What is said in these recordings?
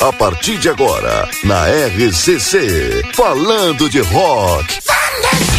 A partir de agora, na RCC, falando de rock. Cá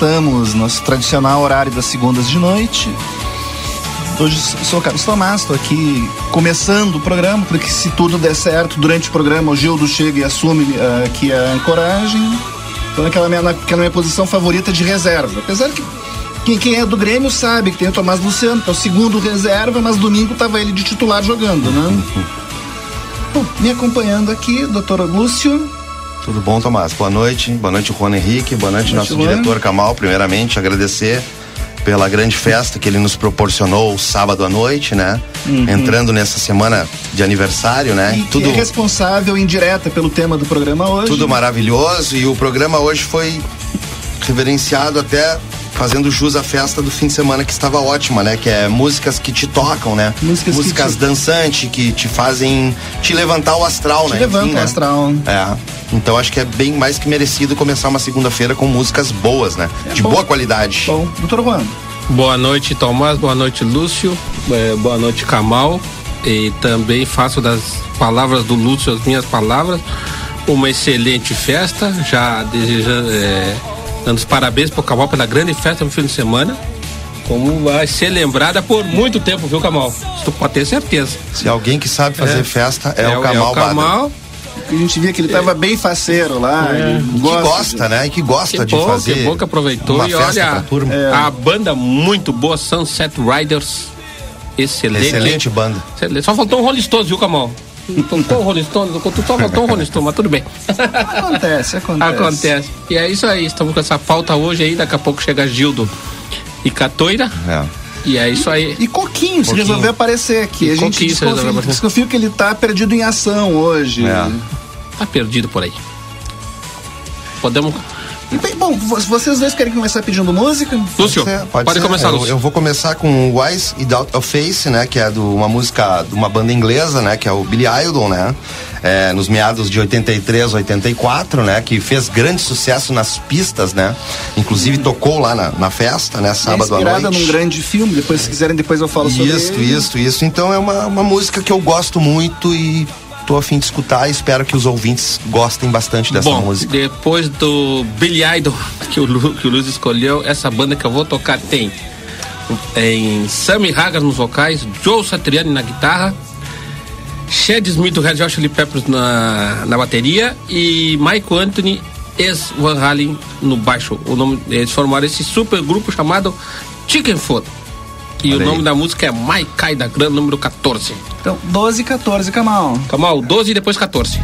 estamos, nosso tradicional horário das segundas de noite. Hoje sou o Carlos Tomás, estou aqui começando o programa, porque se tudo der certo durante o programa, o Gildo chega e assume uh, aqui a ancoragem. Então naquela minha, naquela minha posição favorita de reserva. Apesar que quem, quem, é do Grêmio sabe que tem o Tomás Luciano, que é o segundo reserva, mas domingo estava ele de titular jogando, né? Bom, me acompanhando aqui, doutor Lúcio. Tudo bom, Tomás? Boa noite. Boa noite, Juan Henrique. Boa noite, Boa noite nosso Juan. diretor Camal. Primeiramente, agradecer pela grande festa que ele nos proporcionou sábado à noite, né? Uhum. Entrando nessa semana de aniversário, né? E tudo é responsável indireta pelo tema do programa hoje. Tudo maravilhoso e o programa hoje foi reverenciado até fazendo jus à festa do fim de semana que estava ótima, né? Que é músicas que te tocam, né? Músicas, músicas que te... dançantes que te fazem te levantar o astral, te né? Levanta Enfim, o né? astral. É. Então acho que é bem mais que merecido começar uma segunda-feira com músicas boas, né? É de bom. boa qualidade. Bom, doutor Juan. Boa noite, Tomás. Boa noite, Lúcio. É, boa noite, Kamal. E também faço das palavras do Lúcio as minhas palavras. Uma excelente festa. Já desejando. É, dando os parabéns pro Kamal pela grande festa no fim de semana. Como vai ser lembrada por muito tempo, viu, Kamal? Isso tu pode ter certeza. Se alguém que sabe fazer é. festa é, é, o Kamal. É o Kamal. A gente via que ele estava bem faceiro lá. É. que gosta, de... né? E que gosta que de bom, fazer. Que bom que aproveitou. e olha, é. a banda muito boa, Sunset Riders. Excelente. Excelente banda. Excelente. Só faltou um Rolling Stones, viu, Kamal? Faltou um Rolling Stones, só faltou um Rolling Stones, mas tudo bem. Acontece, acontece. Acontece. E é isso aí, estamos com essa pauta hoje aí, daqui a pouco chega Gildo e Catoira. É. E é isso aí. E Coquinho, se resolveu aparecer aqui. E a gente desconfia, desconfia que ele tá perdido em ação hoje. É. Tá perdido por aí. Podemos Bem, bom, vocês dois querem começar pedindo música? Lúcio, pode, pode, pode começar, Lúcio. Eu, eu, vou começar com Wise e Doubt of Face, né? Que é do, uma música de uma banda inglesa, né? Que é o Billy Idol, né? É, nos meados de 83, 84, né? Que fez grande sucesso nas pistas, né? Inclusive hum. tocou lá na, na festa, né? Sábado é à noite. num grande filme, depois se quiserem depois eu falo isso, sobre Isso, isso, isso. Então é uma, uma música que eu gosto muito e tô a fim de escutar e espero que os ouvintes gostem bastante dessa Bom, música. Depois do Billy Idol que o, Lu, que o Luiz escolheu, essa banda que eu vou tocar tem em Sammy Hagar nos vocais, Joe Satriani na guitarra, Chad Smith do Red Hot Chili Peppers na, na bateria e Michael Anthony ex Van Halen no baixo. O nome, eles formaram esse super grupo chamado Chicken Foot. E Olha o nome aí. da música é My Kai da Gran, número 14. Então, 12 e 14, Kamal. Kamal, 12 e depois 14.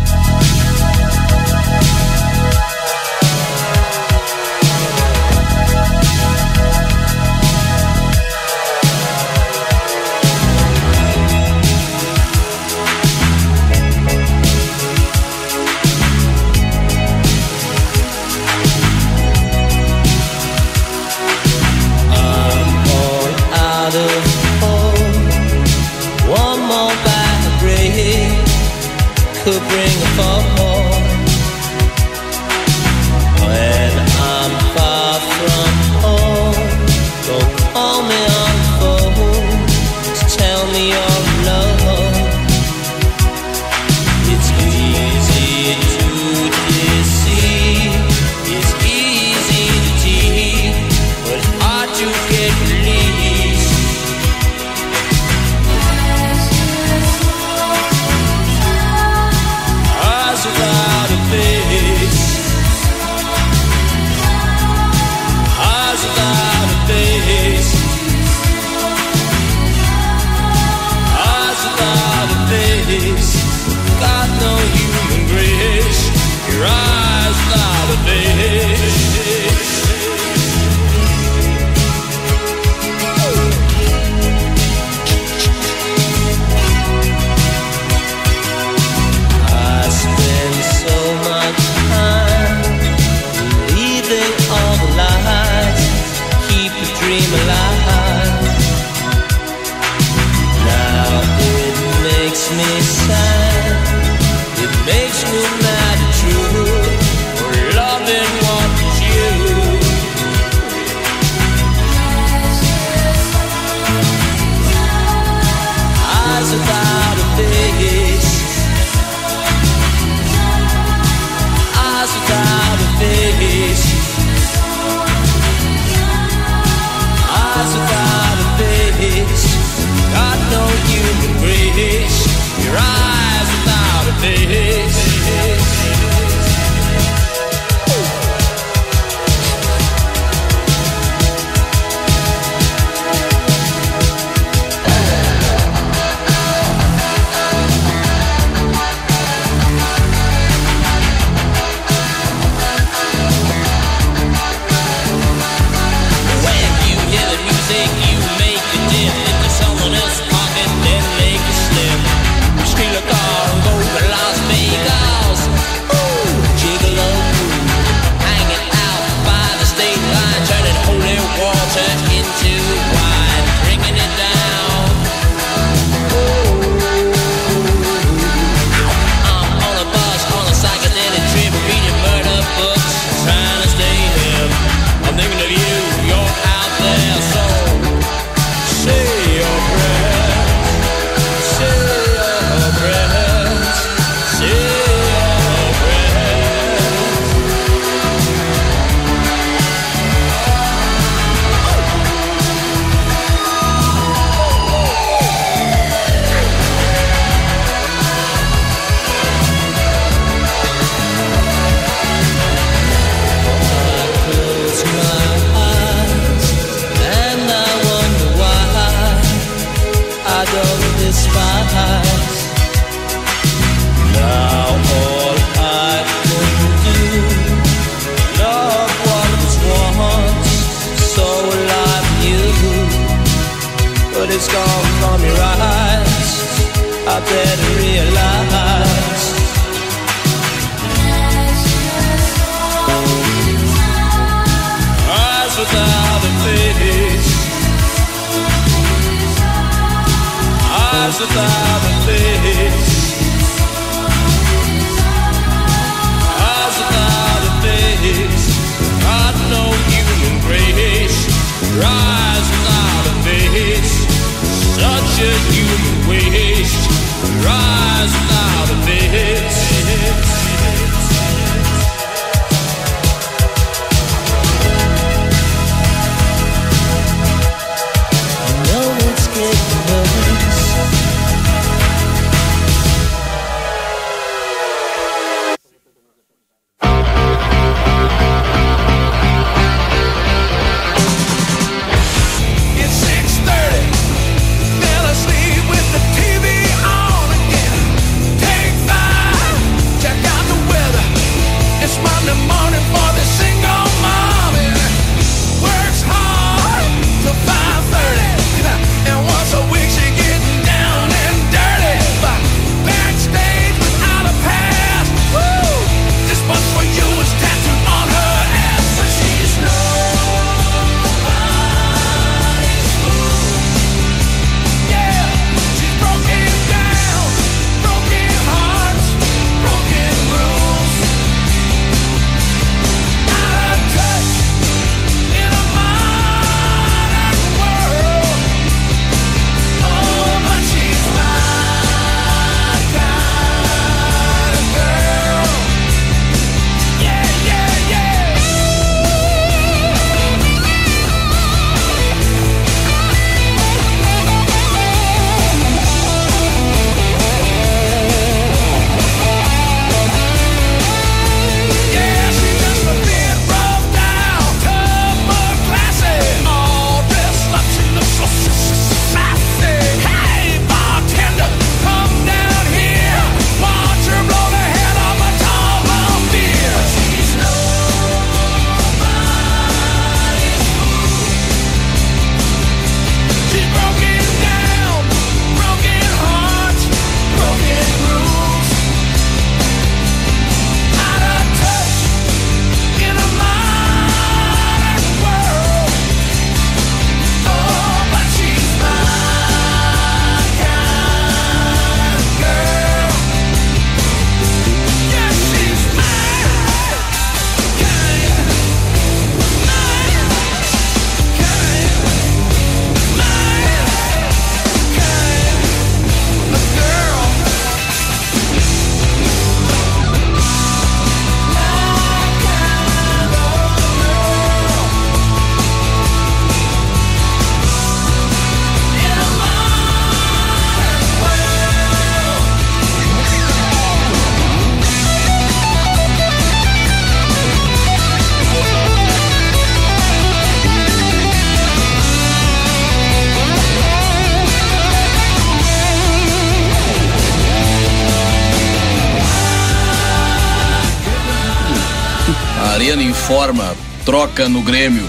Troca no Grêmio.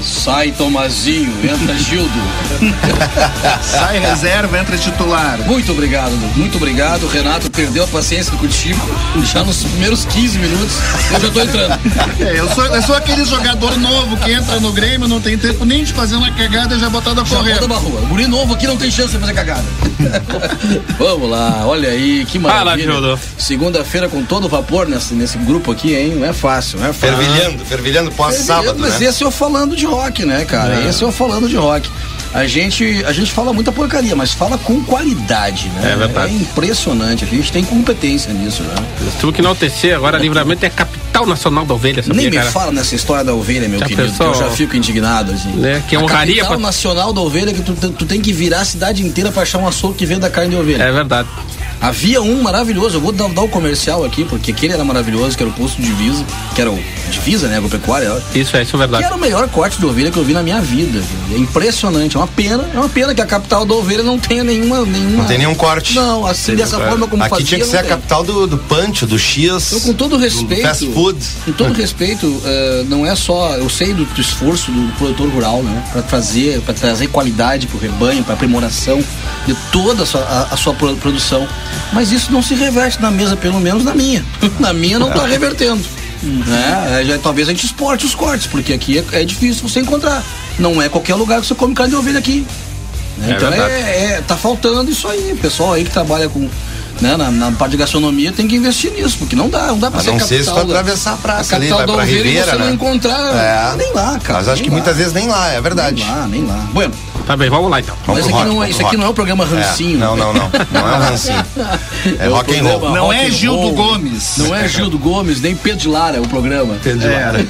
Sai Tomazinho, entra Gildo. Sai reserva, entra titular. Muito obrigado, Lu. muito obrigado. Renato perdeu a paciência contigo. Já nos primeiros 15 minutos, eu já tô entrando. É, eu, sou, eu sou aquele jogador novo que entra no Grêmio, não tem tempo nem de fazer uma cagada e já botar da Já correr. bota rua. O guri novo aqui não tem chance de fazer cagada. Vamos lá, olha aí, que maravilha. Fala. Segunda-feira com todo vapor nesse, nesse grupo aqui, hein? Não é fácil, não é fácil. Fervilhando, fervilhando pós-sábado, Mas né? esse eu falando de rock, né, cara? Esse eu falando de rock. A gente, a gente fala muita porcaria, mas fala com qualidade, né? É verdade. É impressionante. A gente tem competência nisso, né? Tive que enaltecer agora, livramento é capital nacional da ovelha, sabia, Nem me cara? fala nessa história da ovelha, meu Já querido, pensou? que eu já fico indignado, assim. Né, que a honraria capital pra- nacional da ovelha que tu, tu tem que virar a cidade inteira pra achar um açougue que venda carne de ovelha. É verdade. Havia um maravilhoso, eu vou dar, dar o comercial aqui, porque aquele era maravilhoso, que era o posto Divisa, que era o Divisa, né, agropecuária, Isso é, isso é que verdade. era o melhor corte de ovelha que eu vi na minha vida. É impressionante, é uma pena, é uma pena que a capital da ovelha não tenha nenhuma... nenhuma Não tem nenhum corte. Não, assim, dessa forma como Aqui fazia, tinha que ser a tem. capital do, do punch, do X. Então, com todo respeito. fast food. Com todo respeito, eh, não é só. Eu sei do, do esforço do produtor rural, né? Para trazer, para trazer qualidade para o rebanho, para aprimoração de toda a sua, a, a sua pro- produção. Mas isso não se reverte na mesa, pelo menos na minha. na minha não está revertendo. Né? É, já, talvez a gente exporte os cortes, porque aqui é, é difícil você encontrar. Não é qualquer lugar que você come carne de ovelha aqui. né? É então é, é- tá faltando isso aí. O pessoal aí que trabalha com. Né, na, na parte de gastronomia tem que investir nisso, porque não dá, não dá pra A ser não ser se capital tu da- atravessar a praça a ali, capital vai da Ribeira, você não né? encontrar É. nem lá, cara. Mas acho que lá. muitas vezes nem lá, é verdade. Nem lá, nem lá. Bueno, Tá bem, vamos lá então. Vamos mas aqui, rock, não, é, isso pro aqui rock. não é o programa rancinho. É, não, não, não. Não é rancinho. É o rock and roll. Não rock é Gildo. Gomes. Não é Gildo Gomes, nem Pedro de Lara é o programa. É.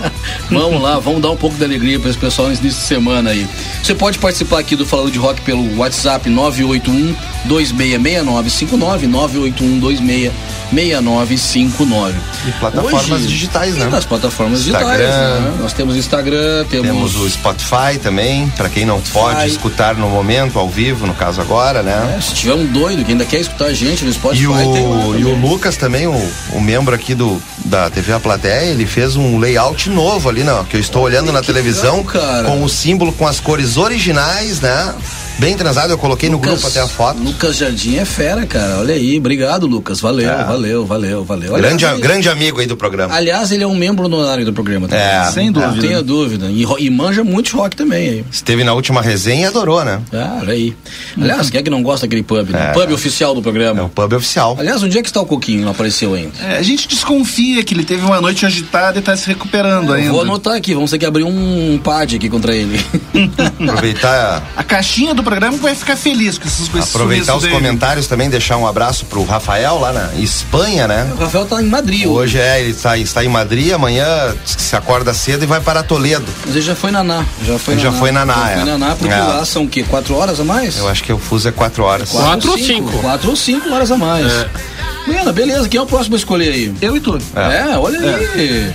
vamos lá, vamos dar um pouco de alegria para esse pessoal nesse início de semana aí. Você pode participar aqui do Falando de Rock pelo WhatsApp 981 266959 981 266959. E plataformas Hoje- digitais, né? nas plataformas digitais. Instagram. né? Nós temos Instagram, temos, Temos o Spotify também, pra quem não pode escutar no momento, ao vivo, no caso agora, né? É, se tiver um doido que ainda quer escutar a gente no Spotify, E o, e o. Lucas também, o, o membro aqui do, da TV A Plateia, ele fez um layout novo ali, não, que eu estou olhando na que televisão, legal, cara. com o símbolo, com as cores originais, né? Bem transado, eu coloquei no grupo até a foto. Lucas Jardim é fera, cara. Olha aí. Obrigado, Lucas. Valeu, É. valeu, valeu, valeu. Grande, Aliás, ele- grande amigo aí do programa. Aliás, ele é um membro honorário do programa. também. É, Sem dúvida. Não tenha dúvida. E, e manja muito rock também aí. Esteve na última resenha e adorou, né? Ah, olha aí. Aliás, quem é que não gosta daquele pub? Né? É. Pub oficial do É programa. o pub oficial. Aliás, onde é que está o Coquinho? Não apareceu ainda. É, a gente desconfia que ele teve uma noite agitada e tá se recuperando ainda. vou anotar aqui, vamos ter que abrir um pad aqui contra ele. Aproveitar, A caixinha do programa vai ficar feliz com esses com esse aproveitar os dele. comentários também, deixar um abraço pro Rafael lá na Espanha, né? o Rafael tá em Madrid Hoje é, ele está, está em Madrid, amanhã que se acorda cedo e vai para Toledo. Mas ele já foi na Já foi Já foi na Ná, Já é. na Ná, porque É. lá são o quê? Quatro horas a mais? Eu acho que o fuso é 4 horas. Quatro ou cinco? cinco? Quatro ou cinco horas a mais. É. Beleza. Quem é o próximo a escolher aí? Eu e tu. É, olha aí.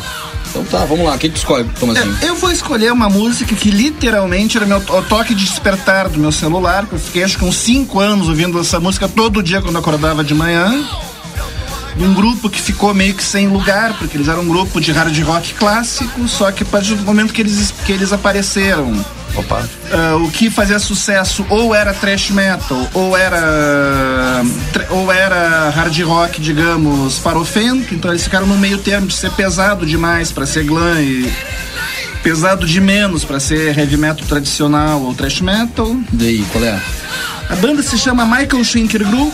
Então tá, vamos lá. Quem que tu escolhe, Tomazinho? É, Eu vou escolher uma música que literalmente era meu, o toque de despertar do meu celular, eu fiquei acho que uns 5 anos ouvindo essa música todo dia quando acordava de manhã. Um grupo que ficou meio que sem lugar, porque eles eram um grupo de hard rock clássico, só que a partir do momento que eles, que eles apareceram, Opa. ah, o que fazia sucesso ou era thrash metal ou era ou era hard rock, digamos, farofento. Então eles ficaram no meio termo de ser pesado demais para ser glam e pesado de menos para ser heavy metal tradicional ou thrash metal. Daí, qual é? A banda se chama Michael Schenker Group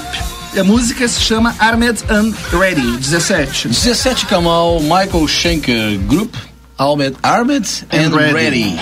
e a música se chama Armed and Ready 17. 17 Kamal, Michael Schenker Group, Armed, Armed and, And ready.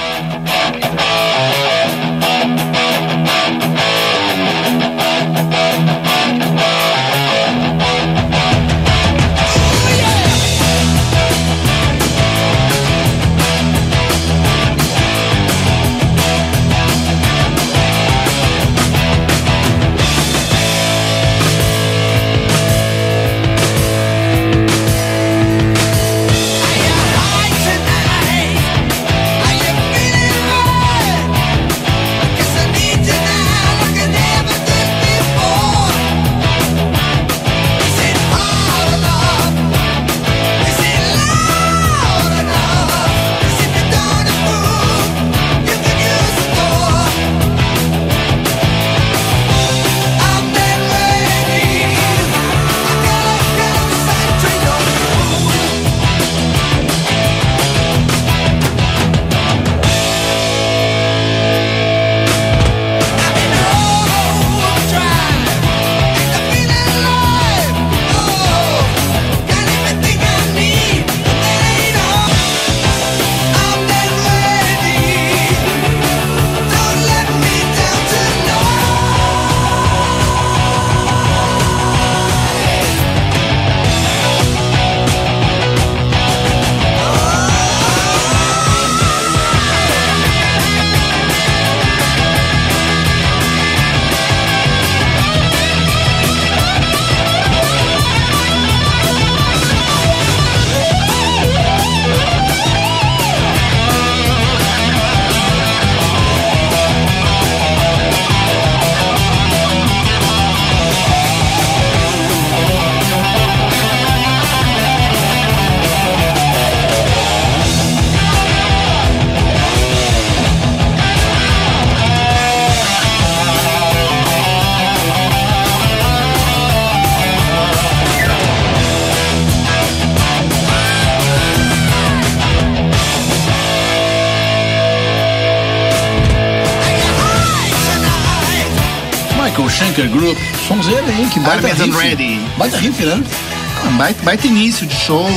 Baita riff. Ready. Baita riff, né? Ah, Baita, baita início de show.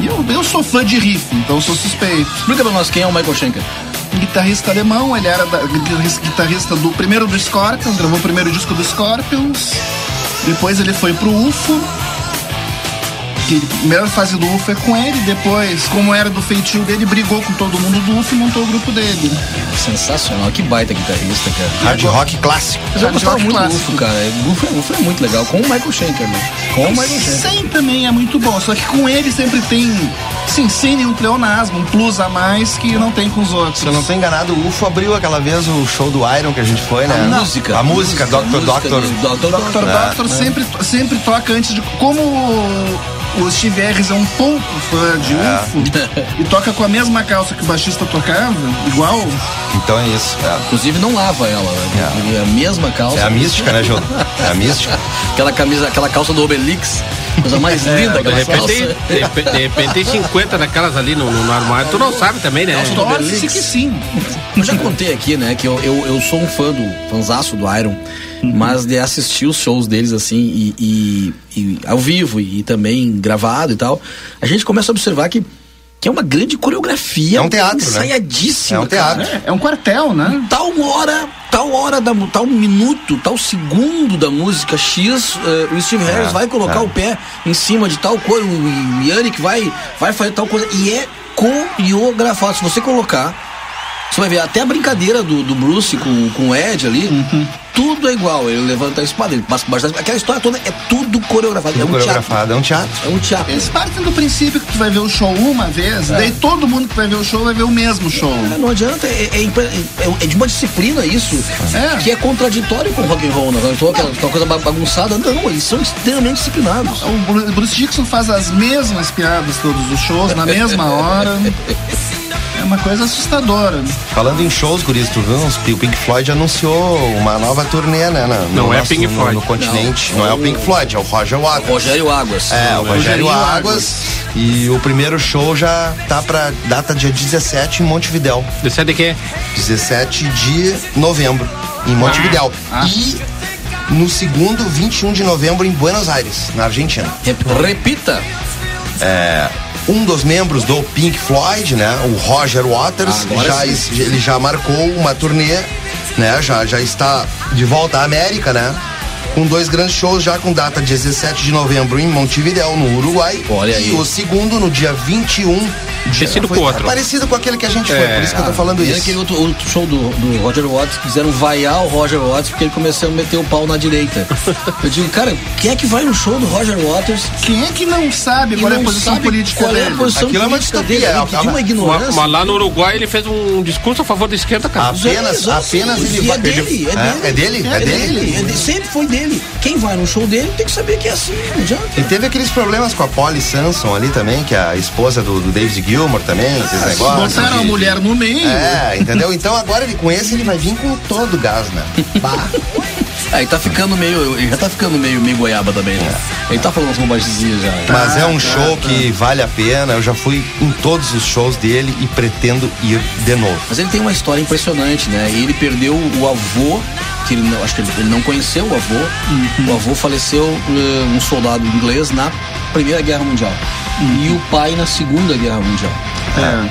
E eu, eu sou fã de riff, então sou suspeito. Explica pra nós quem é o Michael Schenker. Guitarrista alemão, ele era da- guitarrista guitarrista do primeiro do Scorpions, gravou o primeiro disco do Scorpions. Depois ele foi pro UFO. Que a primeira fase do UFO é com ele, depois, como era do feitio dele, brigou com todo mundo do UFO e montou o grupo dele. Sensacional, que baita guitarrista, cara. Hard rock clássico. Mas eu Hard gostava rock muito do clássico. UFO, cara. O UFO, é- UFO é muito legal, com o Michael Schenker, né? Com o Michael Schenker. Sem também é muito bom, só que com ele sempre tem, sim, sem nenhum pleonasmo, um plus a mais que não tem com os outros. Se eu não tô enganado, o UFO abriu aquela vez o show do Iron que a gente foi, né? A música. A música, Dr. música Doctor. do Dr. Dr. Doctor. Doctor sempre, sempre toca antes de. Como o Steve Harris é um pouco fã de É. UFO e toca com a mesma calça que o baixista tocava, igual. Então é isso. É, Inclusive não lava ela, né? É a mesma calça. É a mística, né, Gil? É a mística. Aquela camisa, aquela calça do Obelix. Coisa mais linda De aquela repente, calça. de, repente- de repente tem 50 daquelas ali no, no, armário. Tu não sabe também, né? Torce que sim. Eu já contei aqui, né, que eu, eu, eu sou um fã do fanzaço do Iron, mas de assistir os shows deles assim e, e- e ao vivo e, também gravado e tal, a gente começa a observar que, que é uma grande coreografia. É um teatro, né? ensaiadíssima, É um teatro. cara. É um quartel, né? Tal hora, tal hora, da, tal minuto, tal segundo da música X, eh, o Steve Harris vai colocar é. o pé em cima de tal coisa, o Yannick vai, vai fazer tal coisa, e é coreografado. Se você colocar, você vai ver até a brincadeira do, do Bruce com, com o Ed ali, Uhum. Tudo é igual. Ele levanta a espada, ele passa por baixo da- Aquela história toda é tudo coreografado. é um teatro. Coreografado, é um teatro. É um teatro. Eles partem do princípio que tu vai ver o show uma vez, daí todo mundo que vai ver o show vai ver o mesmo show. É, Não adianta, é, é é- é de uma disciplina isso, É. que é contraditório com o rock and roll, né? Então, aquela, aquela coisa ba- bagunçada, não, eles são extremamente disciplinados. O Bru- Bruce Dixon faz as mesmas piadas todos os shows, na mesma hora. É uma coisa assustadora. Falando em shows, Guris, tu viu? O Pink Floyd anunciou uma nova turnê, né? na- no Não é nosso- Pink no- Floyd. No, continente. Não, é o Pink Floyd, é o Roger Waters. Rogério Águas. É, o Rogério Rogério Águas. E o primeiro show já tá pra data dia 17 em Montevidéu. Você é de quê? 17 de novembro, em Montevidéu. Ah. E no segundo, 21 de novembro, em Buenos Aires, na Argentina. Rep- Repita. Um dos membros do Pink Floyd, né, o Roger Waters, Agora já, ele já marcou uma turnê, né, já, já está de volta à América, né, com dois grandes shows já com data 17 de novembro em Montevidéu, no Uruguai. Olha e aí. o segundo no dia 21 de Parecido foi- com o outro. é parecido com aquele que a gente foi, É. por isso que eu tô falando E isso. aquele outro, outro show do, do Roger Waters, quiseram vaiar o Roger Waters porque ele começou a meter o pau na direita. Eu digo, cara, quem é que vai no show do Roger Waters Quem é que não sabe e qual é a não posição sabe política qual é a dele? posição Aquilo é uma política distopia, dele? é- Ele pediu é uma- ignorância. mas lá no Uruguai ele fez um discurso a favor da esquerda, cara. Apenas, apenas sim. ele E vai. é dele, é É, dele. é dele? É, É dele. dele? é de- sempre foi dele. Quem vai no show dele tem que saber que é assim, não adianta. E teve aqueles problemas com a Polly Sanson ali também, que é a esposa do, do David Gilmour também, esses negócios. Botaram a de- mulher no meio. É, entendeu? Então agora ele com esse ele vai vir com todo o gás, né? Bah. Aí tá ficando meio. Ele já tá ficando meio, meio goiaba também, né? Ele tá falando umas bobagemzinhas já. Mas é um show tá. que vale a pena. Eu já fui em todos os shows dele e pretendo ir de novo. Mas ele tem uma história impressionante, né? Ele perdeu o avô, que ele não, acho que ele não conheceu o avô. Uhum. O avô faleceu, eh, um soldado inglês, na Primeira Guerra Mundial. Uhum. E o pai na Segunda Guerra Mundial.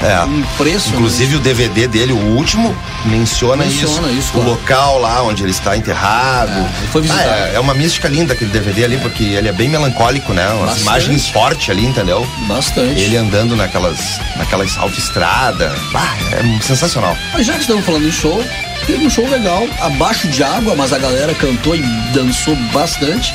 É. Impressionante. Inclusive o DVD dele, o último, menciona, Menciona isso. isso, o claro. local lá onde ele está enterrado. É, ele foi visitar. Ah, é, é uma mística linda aquele DVD ali, porque ele é bem melancólico, né? Umas Bastante. imagens fortes ali, entendeu? Bastante. Ele andando naquelas, naquelas autoestrada. É sensacional. Mas já que estamos falando em show, teve um show legal, abaixo de água, mas a galera cantou e dançou bastante.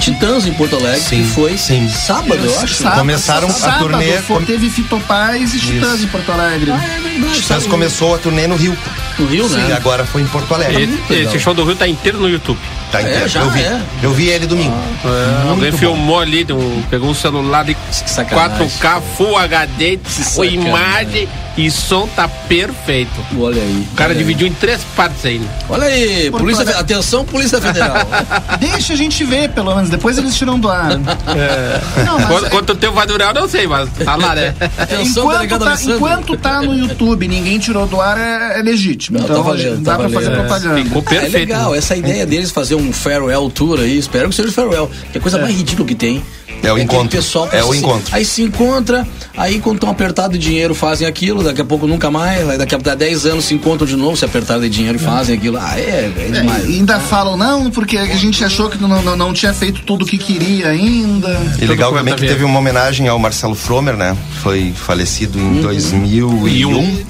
Titãs em Porto Alegre, Sim, que foi sim. sábado, eu acho. Sábado- Começaram a sábado turnê foi- Teve Fito Paz e Titãs em Porto Alegre. Ah, é verdade. Titãs começou a turnê no Rio. No Rio, E né? agora foi em Porto Alegre. Esse, legal. esse show do Rio tá inteiro no YouTube. Tá É, inteiro. já eu vi. é. Eu vi ele domingo. É, alguém bom. filmou ali, pegou um celular de sacanagem. 4K Full HD, com sacanagem. imagem, E som tá perfeito. Olha aí. O cara olha aí. dividiu em três partes aí. né? Olha aí, Porto polícia, Alegre. atenção, Polícia Federal. Deixa a gente ver, pelo menos. Depois eles tiram do ar. Não, mas Quanto, quanto tempo vai durar, eu não sei, mas tá lá, né? Atenção, enquanto tá, enquanto tá no YouTube e ninguém tirou do ar, é, é legítimo. Não, então tá valendo, dá tá pra fazer valendo. propaganda. Ficou é perfeito. legal, né? essa ideia deles fazer um farewell tour aí, espero que seja o farewell, que é a coisa mais ridícula que tem. É o aquele encontro. Pessoal É o se- encontro. Aí se encontra, aí quando estão apertados de dinheiro fazem aquilo, daqui a pouco nunca mais, aí daqui a 10 anos se encontram de novo, se apertaram de dinheiro e fazem aquilo. Ah, é, é É, demais. e ainda falam, não, porque a gente achou que não, não, não tinha feito tudo o que queria ainda. E legal também que teve uma homenagem ao Marcelo Fromer, né? Foi falecido Uhum. em 2001,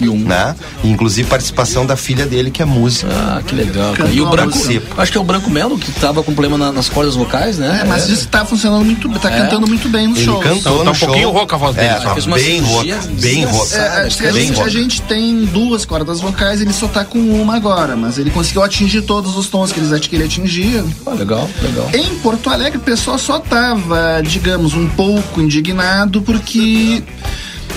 E um. né? E, inclusive participação da filha dele, que é música. Ah, que legal. cara. E o Branco, acho que é o Branco Melo que tava com problema na- nas cordas vocais, né? É, mas diz que tá funcionando muito bem, tá cantando muito bem nos Ele shows. cantou Então, tá no um show. pouquinho rouca a voz dele, É, tá bem rouca, bem rouca. É, acho que a, gente, a gente tem duas cordas vocais, ele só tá com uma agora, mas ele conseguiu atingir todos os tons que ele, que ele atingia. Ah, legal, legal. Em Porto Alegre, o pessoal só tava, digamos, um pouco indignado porque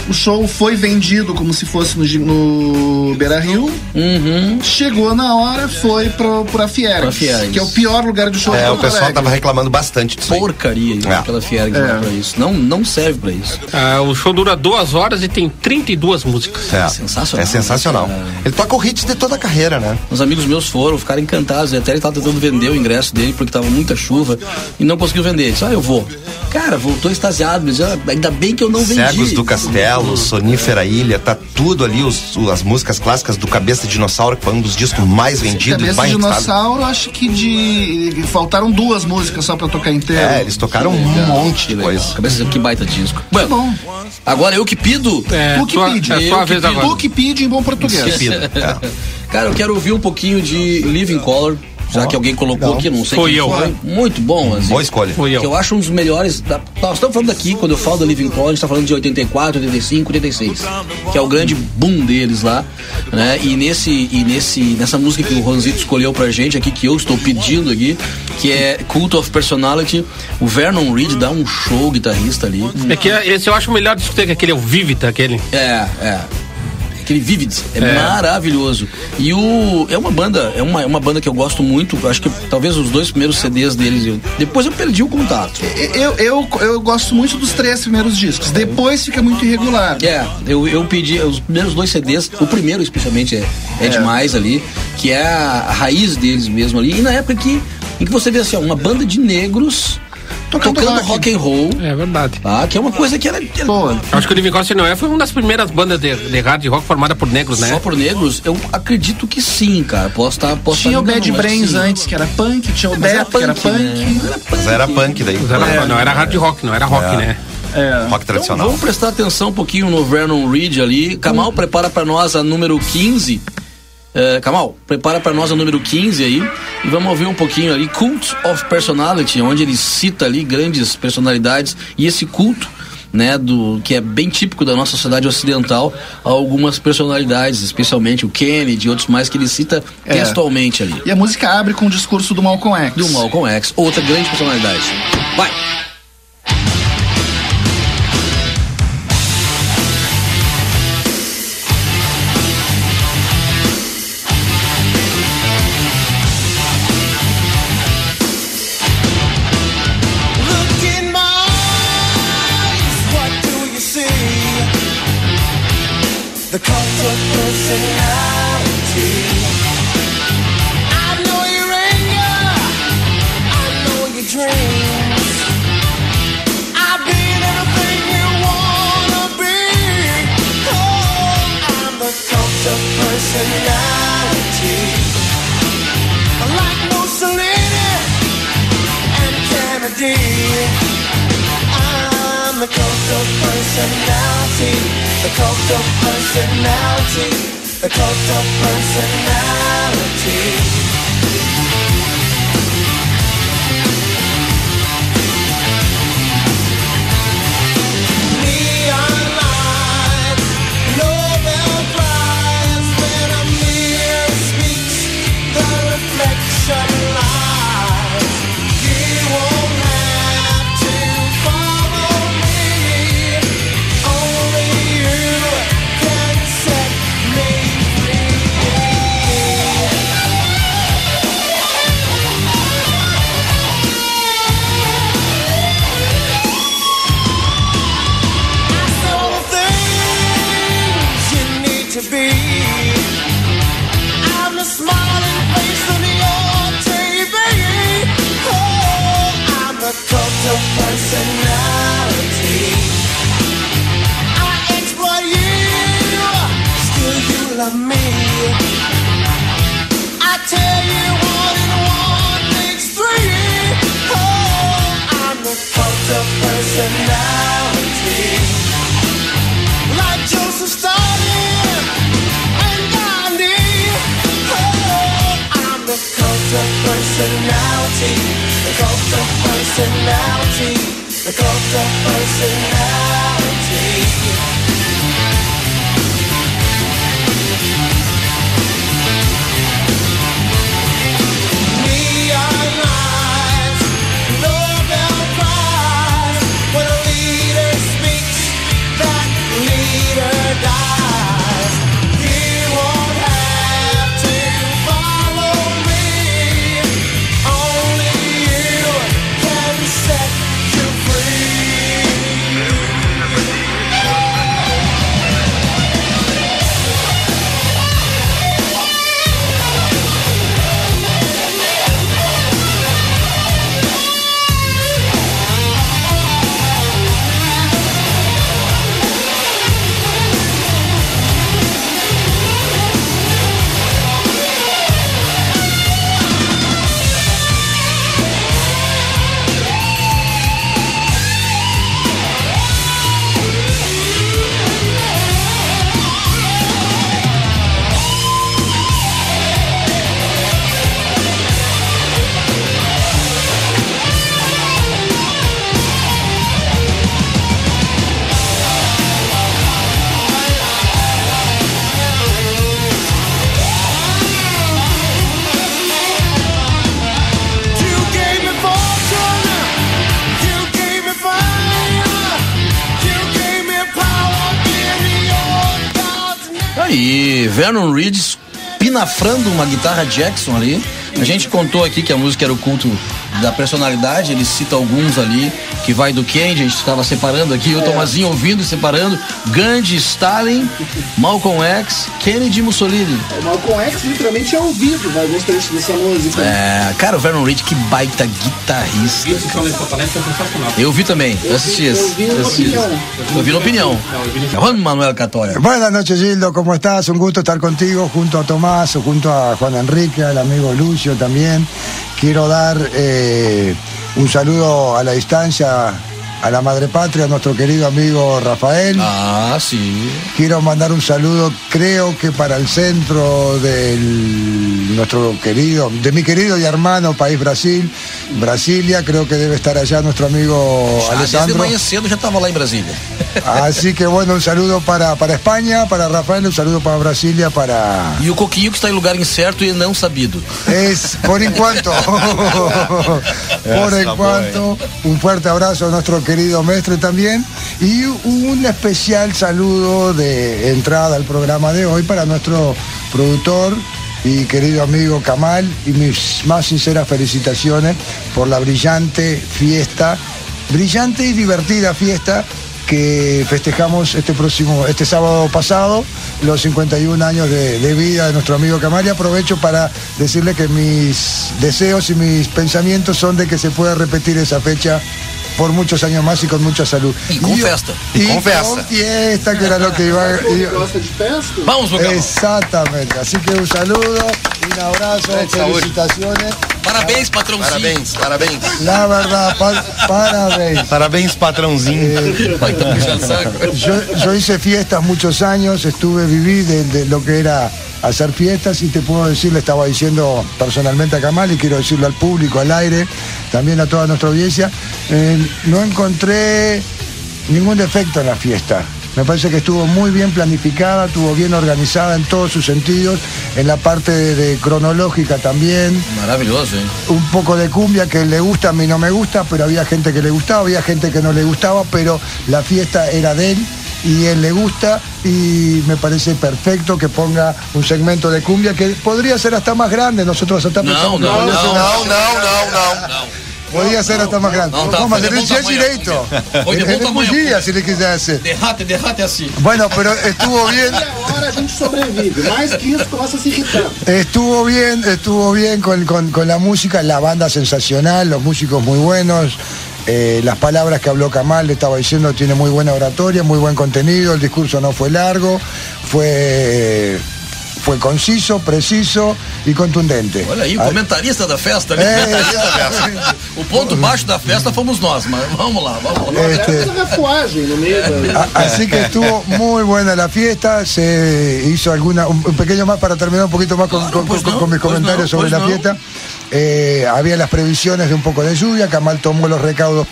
o show foi vendido como se fosse no, no Beira Rio. Uhum. Chegou na hora, foi pro, pra Fieres, Pra Fieres. que é o pior lugar de show É, o pessoal Alegre. tava reclamando bastante disso aí. Porcaria, É. aquela Fiera que É. vai pra isso. Não, não serve pra isso. Ah, o show dura duas horas e tem 32 músicas. É, Sensacional. É sensacional. É. Ele toca o hit de toda a carreira, né? Uns amigos meus foram, ficaram encantados. Até ele tava tentando vender o ingresso dele porque tava muita chuva e não conseguiu vender. Ele disse, ah, eu vou. Cara, voltou extasiado. Disse, ah, ainda bem que eu não vendi. Cegos do Castelo, Sonífera Ilha, tá tudo ali, os- as músicas clássicas do Cabeça de Dinossauro, que foi um dos discos mais vendidos, Cabeça mais de dinossauro, acho que de. Faltaram duas músicas só pra tocar inteiro. É, eles tocaram um monte de coisa. Cabeça que baita disco. Tá Bueno, bom. agora eu que pido. É, Tu que pede, é eu tua que vez agora. Tu que pede em bom português. Cara, eu quero ouvir um pouquinho de Living Color, já que alguém colocou aqui, não sei Foi quem eu. foi. Muito bom, assim. Boa escolha. Fui eu. Que eu acho um dos melhores. Da, nós estamos falando aqui, quando eu falo do Living Color, a gente tá falando de 84, 85, 86. Que é o grande boom deles lá. Né? E, nesse, e nesse, nessa música que o Ronzito escolheu pra gente aqui, que eu estou pedindo aqui, que é Cult of Personality, o Vernon Reed dá um show guitarrista ali. É que esse eu acho o melhor disco que aquele é o Vivita, aquele. É, é. Aquele Vivid é, É. maravilhoso. E o é uma banda, é uma, é uma banda que eu gosto muito. Acho que talvez os dois primeiros CDs deles. eu- depois eu perdi o contato. Eu, eu, eu gosto muito dos três primeiros discos. Depois fica muito irregular. É, eu, eu pedi os primeiros dois CDs, o primeiro especialmente é, é, demais ali, que é a, a raiz deles mesmo ali. E na época que, em que você vê assim, ó, uma banda de negros Tocando tocando, rock. rock. and roll, É verdade. tá? Que é uma coisa que era, era Pô, Acho que o Living Costa Noé foi uma das primeiras bandas de, de hard rock formada por negros, né? só por negros. Eu acredito que sim, cara. Posso estar, posso tinha tá o Bad Brains antes, que era punk, tinha o Mas era Death, que era punk, punk. né? Era punk. Mas era punk daí. Mas era- Não, era hard rock, não era rock, É. né? Rock Então, tradicional. vamos prestar atenção um pouquinho no Vernon Reed ali. Kamal, prepara pra nós a número 15. É, Kamal, prepara pra nós a número 15 aí. E vamos ouvir um pouquinho ali. Cult of Personality, onde ele cita ali grandes personalidades. E esse culto, né, do, que é bem típico da nossa sociedade ocidental, algumas personalidades, especialmente o Kennedy e outros mais que ele cita É. textualmente ali. E a música abre com o discurso do Malcolm X. Do Malcolm X, outra grande personalidade. Vai! Vernon Reed pinafrando uma guitarra Jackson ali. A gente contou aqui que a música era o culto da personalidade, ele cita alguns ali, que vai do Kennedy, a gente estava separando aqui, o Tomazinho ouvindo e separando, Gandhi, Stalin, Malcolm X, Kennedy e Mussolini. O Malcolm X literalmente é ouvido em alguns trechos dessa música. É, cara, o Vernon Reed, que baita guitarrista. Palestra é. Eu vi também, eu assisti eu esse. vi na eu assisti esse. opinião. Eu vi na opinião. Juan Manuel Catoya. Buenas noches, Gildo, ¿cómo estás? Un gusto estar contigo junto a Tomás, junto a Juan Enrique, al amigo Lucio también. Quiero dar eh, un saludo a la distancia a la madre patria, a nuestro querido amigo Rafael. Ah, sí. Quiero mandar un saludo, creo que para el centro del nuestro querido, de mi querido y hermano país Brasil, Brasilia, creo que debe estar allá nuestro amigo desde Alessandro. manhã cedo já estava lá em Brasília. Así que bueno, un saludo para, para España, para Rafael, un saludo para Brasilia, para E o Coquinho que está em lugar incerto e não sabido. Es por enquanto. por enquanto. Un fuerte abrazo a nuestro querido Mestre también. Y un especial saludo de entrada al programa de hoy para nuestro productor y querido amigo Kamal. Y mis más sinceras felicitaciones por la brillante fiesta, brillante y divertida fiesta que festejamos este próximo, este sábado pasado, los 51 años de, de vida de nuestro amigo Kamal. Y aprovecho para decirle que mis deseos y mis pensamientos son de que se pueda repetir esa fecha por muchos años más y con mucha salud. Y con festa. Y, Y con festa. fiesta, que era lo que iba festa? Vamos. Exactamente. Así que un saludo, un abrazo, felicitaciones. Parabéns, patrãozinho. Parabéns, parabéns. La verdad, pa- parabéns. Parabéns, patrãozinho. Yo, yo hice fiestas muchos años, estuve, viví de, de lo que era hacer fiestas y te puedo decir, le estaba diciendo personalmente a Kamal y quiero decirlo al público, al aire, también a toda nuestra audiencia, eh, no encontré ningún defecto en la fiesta. Me parece que estuvo muy bien planificada, estuvo bien organizada en todos sus sentidos, en la parte de, de cronológica también, Maravilhoso, hein? un poco de cumbia que le gusta, a mí no me gusta, pero había gente que le gustaba, había gente que no le gustaba, pero la fiesta era de él y él le gusta y me parece perfecto que ponga un segmento de cumbia que podría ser hasta más grande, nosotros hasta Não, pensamos não, que não. Não, não, não, não. podía ser hasta más grande. Vamos, tinha tamanho, direito. Pô. se ele quisesse. Derrate, derrate assim. Bueno, pero estuvo bien. Agora a gente sobrevive. Que a irritar. Estuvo bien, estuvo bien con, con- con la música, la banda sensacional, los músicos muy buenos, eh, las palabras que habló Kamal, le estaba diciendo, tiene muy buena oratoria, muy buen contenido, el discurso no fue largo, fue fue conciso, preciso y contundente. Olha aí, o Ah, comentarista da festa, né? É, o ponto baixo da festa fomos nós, mas vamos lá, vamos lá. este, refuagem no meio da... a- así que estuvo muy buena la fiesta, se hizo alguna, un, un pequeño más para terminar un poquito más con, Claro, con- pues con- no, con mis pues comentarios no, sobre pues la no. fiesta. Eh, había las previsiones de un poco de lluvia, Camal tomó los recaudos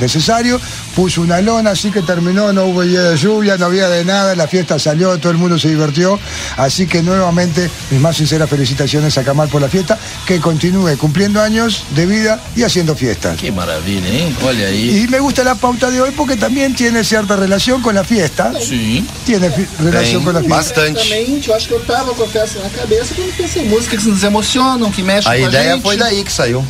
necesarios, puso una lona, así que terminó, no hubo día de lluvia, no había de nada, la fiesta salió, todo el mundo se divirtió, así que nuevamente mis más sinceras felicitaciones a Camal por la fiesta, que continúe cumpliendo años de vida y haciendo fiestas. Que maravilha, hein? Olha aí. Y me gusta la pauta de hoy porque también tiene cierta relación con la fiesta. Sim. Tiene fi- relación con la fiesta. bastante. Eu acho que eu tava com a festa na cabeça quando pensei em música que nos emocionam, que mexe A com a ideia gente. Foi daí que saiu.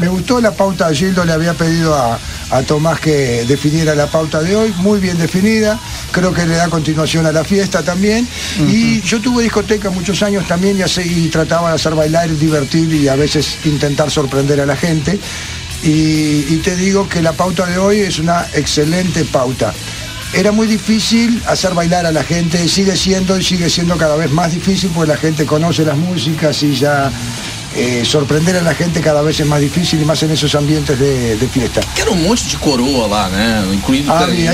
Me, gustó la pauta. Gildo le había pedido a, a Tomás que definiera la pauta de hoy, muy bien definida. Creo que le da continuación a la fiesta también. Y yo tuve discoteca muchos años también y, así- y trataba de hacer bailar, divertir y a veces intentar sorprender a la gente. Y, y te digo que la pauta de hoy es una excelente pauta. Era muy difícil hacer bailar a la gente, sigue siendo y sigue siendo cada vez más difícil porque la gente conoce las músicas y ya eh, sorprender a la gente cada vez es más difícil y más en esos ambientes de, de fiesta. Que era um monte de coroa lá, né? Incluindo Ah, aí,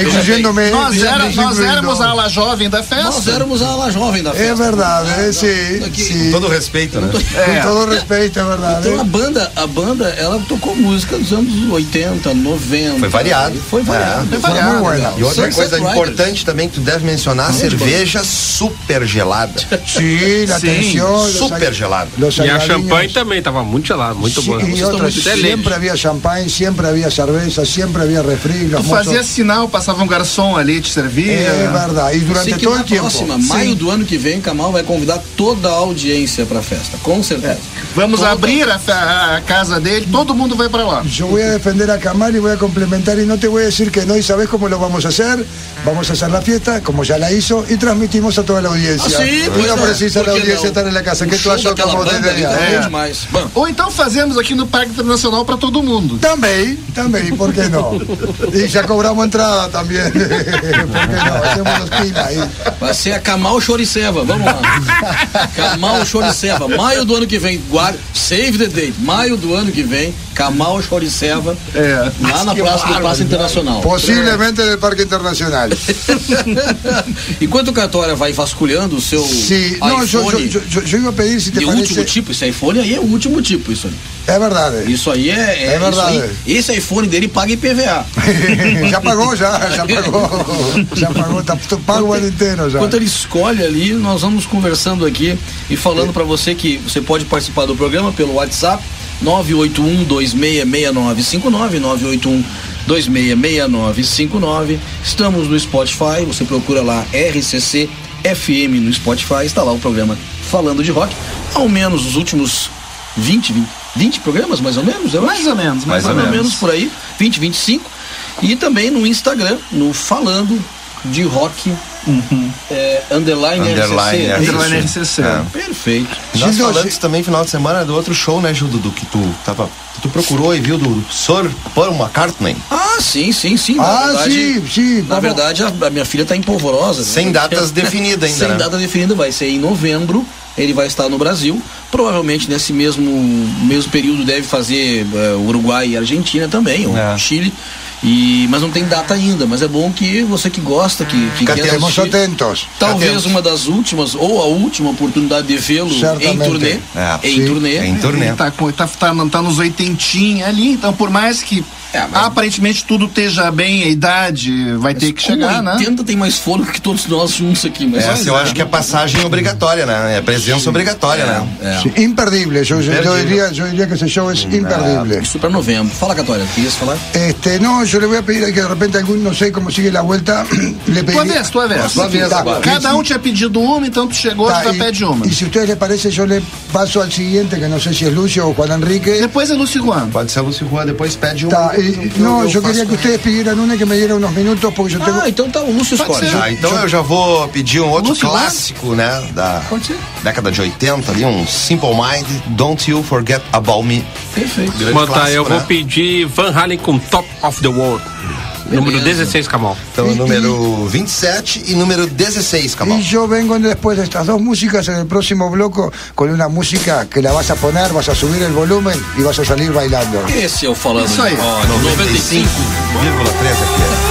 Nós, era, nós éramos a ala jovem da festa. Nós éramos a ala jovem da festa. Es verdad, eh, sí, Aqui- sí. Todo respeito, né? Con todo respeto, es verdad. Então a eh. banda, a banda, ela tocou música dos anos 80, 90. Foi variado. Foi variado. É. Fue muy buena. E outra Sunset coisa Riders. importante também que tu deve mencionar, cerveja super gelada. Tensión. los super gelada. E a champanhe também tava muito gelada, muito otras, muito excelentes. siempre había champagne, siempre había cerveza, siempre había refri. Tu fazia sinal, passava um garçom ali, te servia. É verdade. E durante que todo na o tempo. próxima, Sim. maio do ano que vem, Kamal vai convidar toda a audiência pra festa, com certeza. Vamos Toda- abrir a, fa- a casa dele, todo mundo vai pra lá. Voy a defender a Kamal y voy a complementar y no te a decir que y sabes cómo lo vamos a hacer. Vamos a hacer la fiesta, como ya la hizo, y transmitimos a toda la audiencia. Ah, sim, no é. precisa que audiencia não? estar en la casa. O ¿Qué tú show has daquela como tá de bom Ou então fazemos aqui no Parque Internacional pra todo mundo. También, también, ¿por qué no? Y ya cobramos entrada también. ¿Por no? Hacemos los pila ahí. vai ser a Kamal Choriceva, vamos lá. Kamal Choriceva, maio do ano que vem, guarda, save the date, maio do ano que vem, Kamal Choriceva, É. lá na Praça do Praça Internacional. Posiblemente del Parque Internacional. Enquanto o Catória vai vasculhando o seu no, yo, iPhone yo, yo, yo iba a pedir si te de último parece. tipo, esse iPhone aí é o último tipo, isso aí. Es verdad. Isso aí é, é, É verdade. aí, esse iPhone dele paga IPVA. ya pagó, ya, ya pagó. Ya pagó, está pago o ano inteiro já. Enquanto ele escolhe ali, nós vamos conversando aqui e falando pra você que você pode participar do programa pelo WhatsApp 981-266959, 981-266959. Estamos no Spotify, você procura lá RCC FM no Spotify, está lá o programa Falando de Rock. Ao menos os últimos 20, 20, 20 programas, mais ou menos, eu Mais acho. ou menos, mais, mais ou menos por aí, 20, 25. E também no Instagram, no Falando de Rock é, underline, Underline RCC. Underline? RCC. É. Perfeito. Nós falamos também final de semana do outro show, né, Gil que tu tava. Tu procurou e viu do Sir Paul McCartney. Ah, sim, sim, sim. Na Ah, verdade, sim, sim, Na vamos- verdade, a, a minha filha tá em polvorosa. né? Sem datas definidas ainda, Sem né? data definida, vai ser em novembro. Ele vai estar no Brasil. Provavelmente nesse mesmo, mesmo período deve fazer eh, Uruguai e Argentina também, ou É. Chile. E, mas não tem data ainda. Mas é bom que você que gosta, que, que quer assistir, atentos. Talvez Atentos. uma das últimas, ou a última oportunidade de vê-lo em turnê. É. Em Sim. turnê. É em turnê. Ele tá, com- tá, tá, tá nos oitentinhos ali, então por mais que É, mas- aparentemente tudo esteja bem, a idade vai ter que chegar, né? 80 tem mais fôlego que todos nós juntos aqui. Mas Essa eu acho que é passagem obrigatória, né? É presença obrigatória, né? É. Imperdible. Yo, yo- yo Imperdible. diría, yo diría que ese show es imperdible. Isso para novembro. Fala, Catória, querias falar? Este, no, yo le voy a pedir a que de repente algún, no sé cómo sigue la vuelta, le Tua pediría. vez, tua vez. Tua vez Tá, agora. Cada um tinha pedido uma, então tu chegou, Tá, tu já y, pede uma. si a ustedes les parece, yo le paso al siguiente, que no sé si es Lucio o Juan Enrique. Depois é Lúcio Juan. Pode ser a Lucy Rua, depois pede um. Tá, no, yo queria que ustedes pidieran una que me dieran unos minutos porque yo tengo. Ah, então tá, o Lúcio escolhe. Ah, então eu já vou pedir um outro Lúcio clássico, né? Da década de 80 ali, um Simple Mind, Don't You Forget About Me. Perfeito. Grande clássico, eu vou né? pedir Van Halen com Top of the World. Beleza. Número 16, Camal. Então, e, número 27 e número 16, Camal. E eu vengo depois de estas dos músicas en el próximo bloco com uma música que la vas a poner, vas a subir o volume e vas a salir bailando. Esse é o Falando Isso aí. de Rock 95,3 aqui.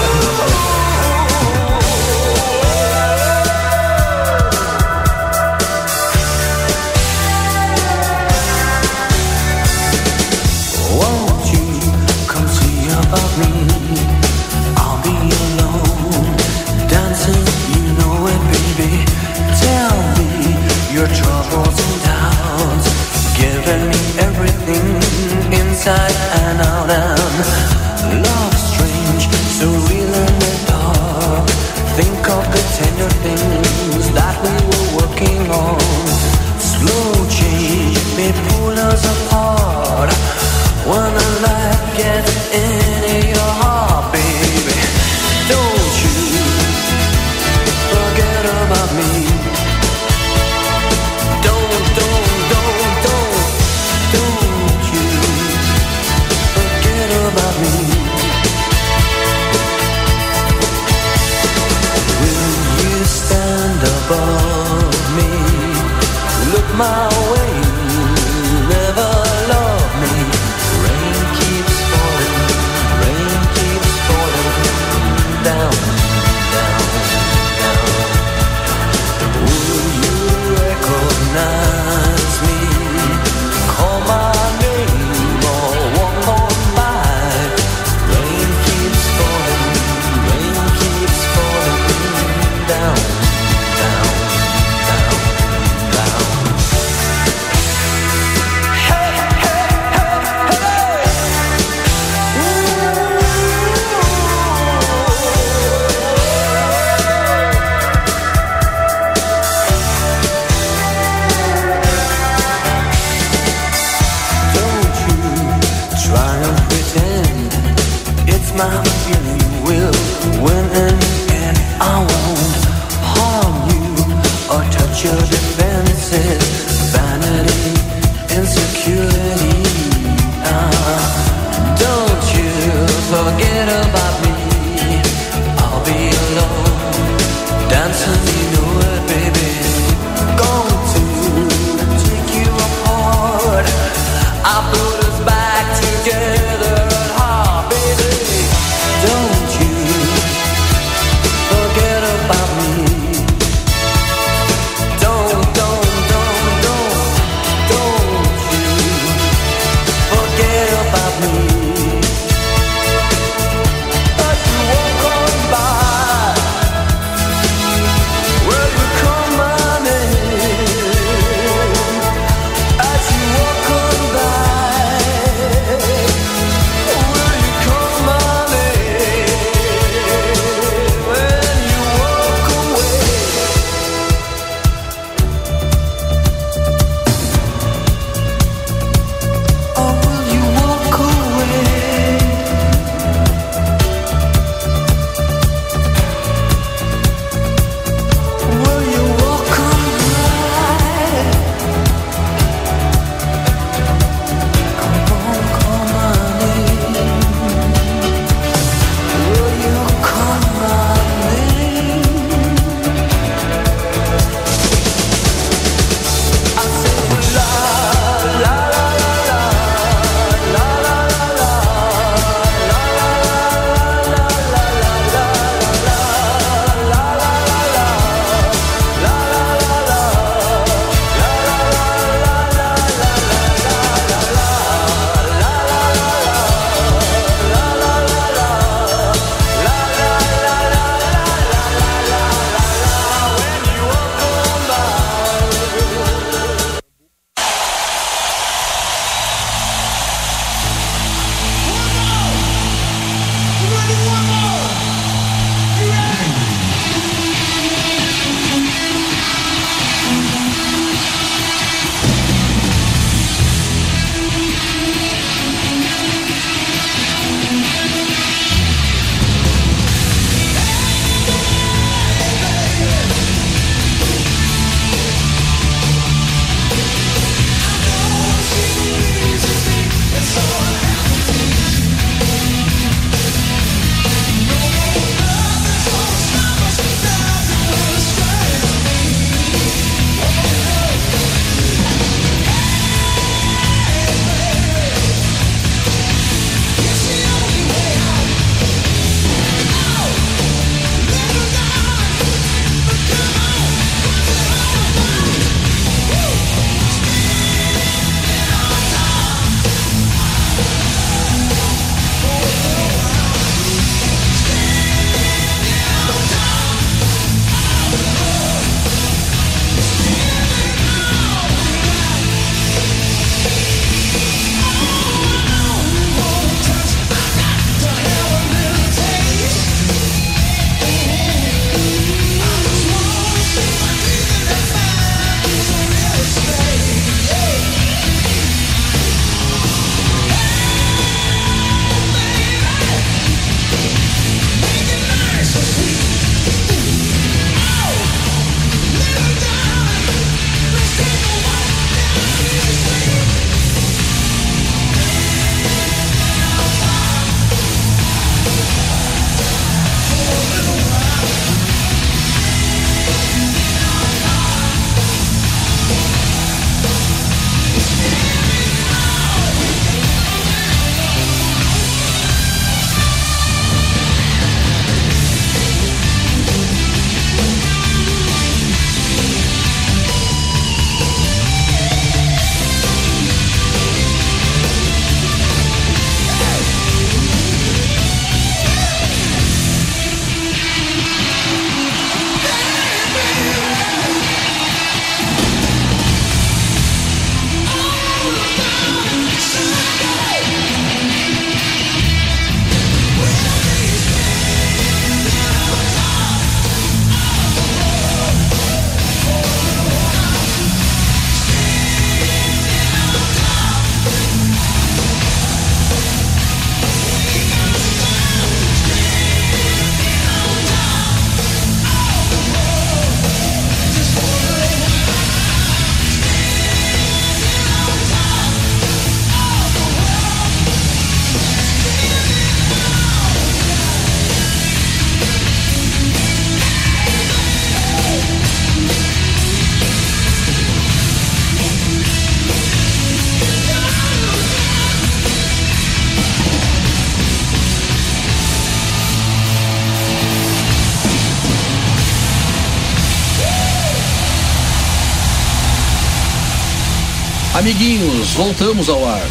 Amiguinhos, voltamos ao ar.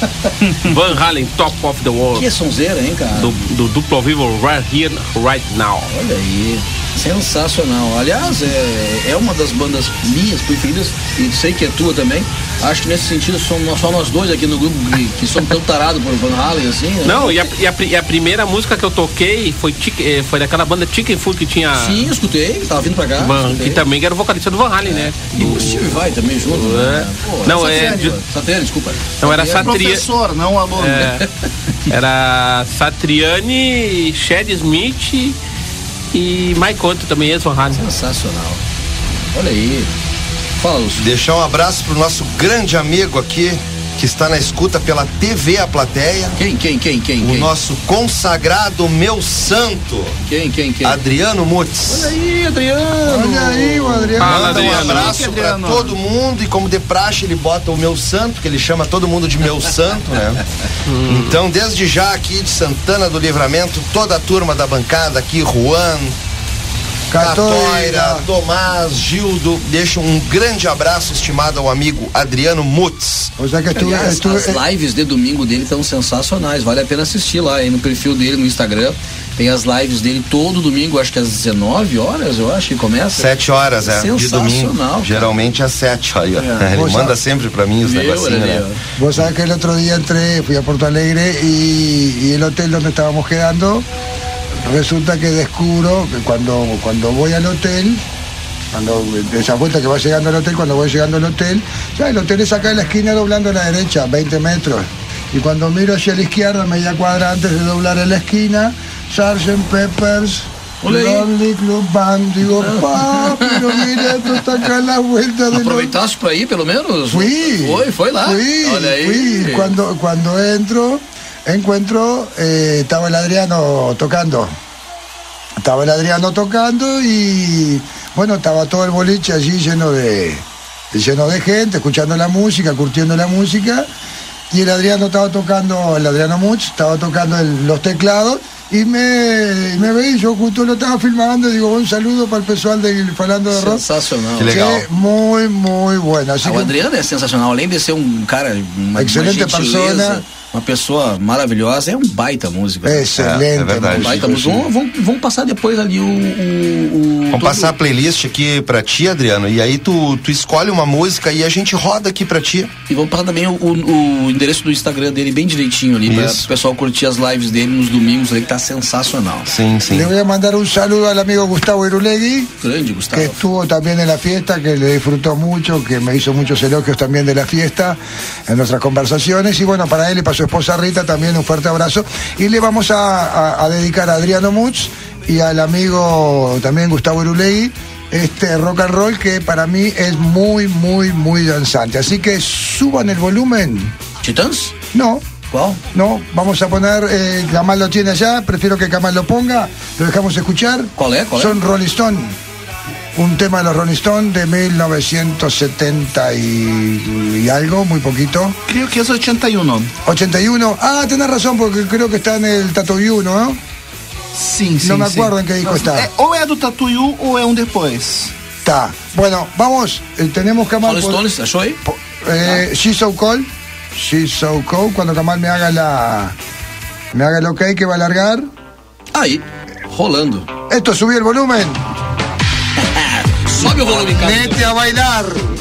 Van Halen, Top of the World. Que sonzeira, hein, cara? Do, do duplo ao vivo Right Here, Right Now. Olha aí, sensacional. Aliás, é, é uma das bandas minhas preferidas e sei que é tua também. Acho que nesse sentido somos só nós dois aqui no grupo que, que somos tão tarados por Van Halen assim. né? Não, e a, e a e a primeira música que eu toquei foi, eh, foi daquela banda Chicken Food que tinha. Sim, escutei, tava vindo pra cá. Van- que também era o vocalista do Van Halen, né? E o Steve vai também junto. É. Né? Pô, Não, é Satriani, de- Satriani, desculpa. Não, era Satria. Professor, não aluno. É, era Satriani, Chad Smith e Mike Conte também, ex-Van Halen. Sensacional. Olha aí. Fala, Lúcio. Deixar um abraço pro nosso grande amigo aqui, que está na escuta pela TV A Plateia. Quem, quem, quem, quem? O quem? nosso consagrado meu santo, Quem, quem, quem? Adriano Mutz. Olha aí, Adriano. Olha aí, o Adriano. Fala, Manda um Adriano. abraço pra Adriano. todo mundo e como de praxe ele bota o meu santo, que ele chama todo mundo de meu santo, né? Então, desde já aqui de Santana do Livramento, toda a turma da bancada aqui, Juan, Catoira. Tomás, Gildo, deixo um grande abraço estimado ao amigo Adriano Mutz. O sea que estuve, Aliás, estuve- as lives de domingo dele estão sensacionais. Vale a pena assistir lá aí no perfil dele no Instagram. Tem as lives dele todo domingo, acho que às 19 horas, eu acho que começa. Sete horas, é, de Sensacional, domingo. cara. Geralmente às sete, olha. É. Ele manda sempre pra mim os negocinhos, né? Vos sabés que el otro día entré, fui a Porto Alegre y, y el hotel donde estábamos quedando, resulta que descubro que cuando, cuando voy al hotel, cuando de esa vuelta que va llegando al hotel, cuando voy llegando al hotel, ya el hotel es acá en la esquina doblando a la derecha, 20 metros. Y cuando miro hacia la izquierda, media cuadra antes de doblar en la esquina, Sgt. Peppers. Lonely Club Band. Digo, pa, pero mira, esto está acá en la vuelta de los... Aproveitaste pra ir, pelo menos? Fui. Foi, foi lá. Fui, Olha fui. Cuando, cuando entro, encuentro, eh, estaba el Adriano tocando. Estaba el Adriano tocando y bueno, estaba todo el boliche allí lleno de, lleno de gente, escuchando la música, curtiendo la música. Y el Adriano estaba tocando, el Adriano Much estaba tocando el- los teclados y me, me veí, yo justo lo estaba filmando y digo, un saludo para el pessoal del Falando de Rock. Sensacional. Que muy, muy bueno. Así o que Adriano é sensacional, além de ser um cara, uma, Excelente uma persona. Uma pessoa maravilhosa, é um baita músico. né? Excelente. É, é verdade. Um baita músico. Vamos, vamos, vamos passar depois ali o. o, o Vamos todo- passar a playlist aqui pra ti, Adriano, e aí tu, tu escolhe uma música e a gente roda aqui pra ti. E vamos passar também o, o- o endereço do Instagram dele bem direitinho ali, Isso. o pessoal curtir as lives dele nos domingos ali, que tá sensacional. Sim, sim. Le voy a mandar un saludo al amigo Gustavo Irulegui, Grande, Gustavo. que estuvo también en la fiesta, que le disfrutó mucho, que me hizo muchos elogios también de la fiesta en nuestras conversaciones. Y bueno, para él para su esposa Rita también un fuerte abrazo. Y le vamos a, a- a dedicar a Adriano Mutz y al amigo también Gustavo Irulegui este rock and roll que para mí es muy, muy, muy danzante. Así que suban el volumen. Titãs? No, Qual? no, vamos a poner, eh, Kamal lo tiene allá, prefiero que Kamal lo ponga, lo dejamos escuchar. ¿Cuál es? ¿Cuál es? Son Rolling Stone, un tema de los Rolling Stone de 1970 y, y algo, muy poquito. Creio que é 81. 81, ah, tenés razón, porque creo que está en el Tattoo You, ¿no? Sim, sim. Não me sim. acordo em que disco está. É, ou é do Tatuyu ou é um depois. Está. Bueno, vamos, eh, tenemos Kamal. Rolling por- Stones, achou aí? po- eh, She's So Cold, She's So Cold, cuando Kamal me haga la... Me haga el ok que va a largar. Aí, rolando. Esto, subí el volumen. Sobe o volume, cara. Vete a bailar.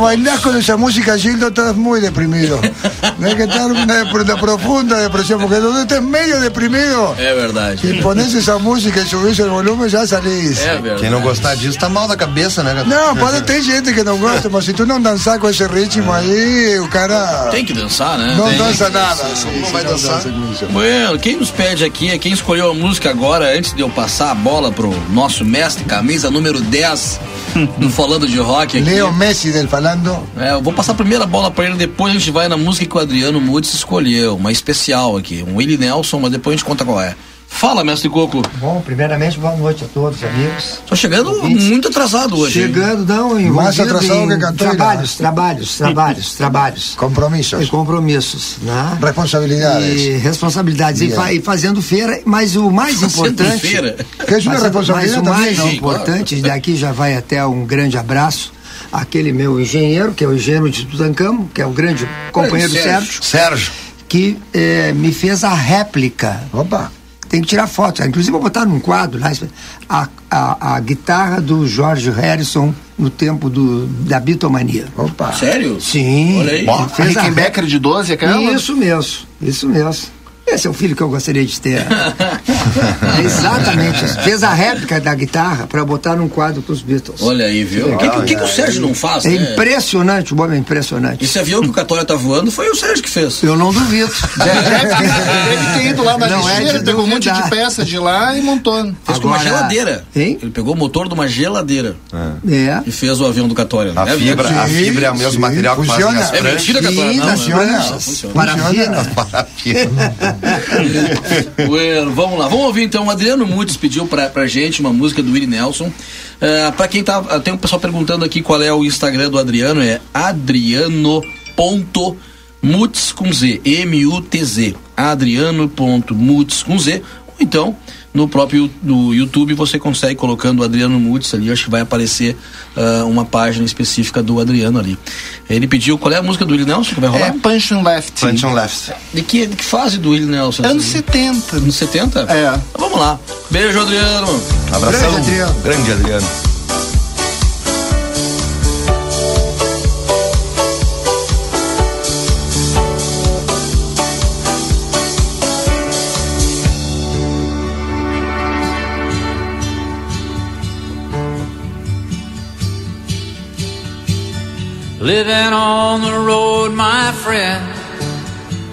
Stones. bailás con esa música, Gildo, estás muy deprimido. Hay que estar una, una profunda depresión, porque donde estés medio deprimido É verdade. y pones esa música y subís el volumen, ya salís. É verdade. Quem não gostar disso tá mal da cabeça, né? Não, pode ter gente que não gosta, mas se tu não dançar com esse ritmo aí, o cara Tem que dançar, né? não Tem. dança nada. Não se vai dançar. dança. Bueno, quem nos pede aqui é quem escolheu a música agora, antes de eu passar a bola pro nosso mestre, camisa número 10 do Falando de Rock aqui. Leo Messi del Falando. É, eu vou passar a primeira bola pra ele, depois a gente vai na música que o Adriano Mudes escolheu, uma especial aqui, um Willie Nelson, mas depois a gente conta qual é. Fala, mestre Coco. Bom, primeiramente, boa noite a todos, amigos. Tô chegando muito atrasado hoje. hein? Chegando, não, envolvido Mais atrasado em que trabalhos, trabalhos, trabalhos, trabalhos. Compromissos. E compromissos, né? Responsabilidades. E responsabilidades. E, fa- e fazendo feira, mas o mais Fazendo importante... feira. Que é Mas, mas o mais importante, daqui já vai até um grande abraço àquele meu engenheiro, que é o engenheiro de Tutancamo, que é o grande companheiro Sérgio. Sérgio, Sérgio. que eh, me fez a réplica Opa. Tem que tirar foto. Inclusive, vou botar num quadro lá a, a, a guitarra do George Harrison no tempo do, da Beatlemania. Opa. Sério? Sim. Olha aí. Fez a Rickenbacker de 12, aquela? Isso mesmo, isso mesmo. Esse é o filho que eu gostaria de ter. Exatamente. isso. Fez a réplica da guitarra para botar num quadro com os Beatles. Olha aí, viu? O que, que, que que o Sérgio não faz, É né? impressionante, o homem é impressionante. Esse avião que o Católia tá voando foi o Sérgio que fez. Eu não duvido. Deve ter ido lá na Não é lixeira, de pegou um monte de peça de lá e montou. Fez com uma Agora- geladeira. Hein? Ele pegou o motor de uma geladeira É. e fez o avião do Católia. A É fibra, a Sim, fibra é o mesmo sim, material que fazem funciona. as É mentira, Católia? Sim, Não, funciona. funciona. Parafina. Bueno, vamos lá. Vamos ouvir então. O Adriano Mudes pediu pra, pra gente uma música do Willie Nelson. Uh, pra quem tá. Tem um pessoal perguntando aqui qual é o Instagram do Adriano. É adriano.muts com Z. M-U-T-Z. Adriano.muts com Z. Ou então. No próprio no YouTube você consegue colocando o Adriano Mudes ali, acho que vai aparecer ah, uma página específica do Adriano ali. Ele pediu qual é a música do Willie Nelson que vai rolar? É Punch and Left. Punch on left. De que, de que fase do Willie Nelson? Anos Assim? 70. Anos 70? É. Então Vamos lá. Beijo, Adriano. Abração. Grande Adriano. Grande Adriano. Living on the road, my friend,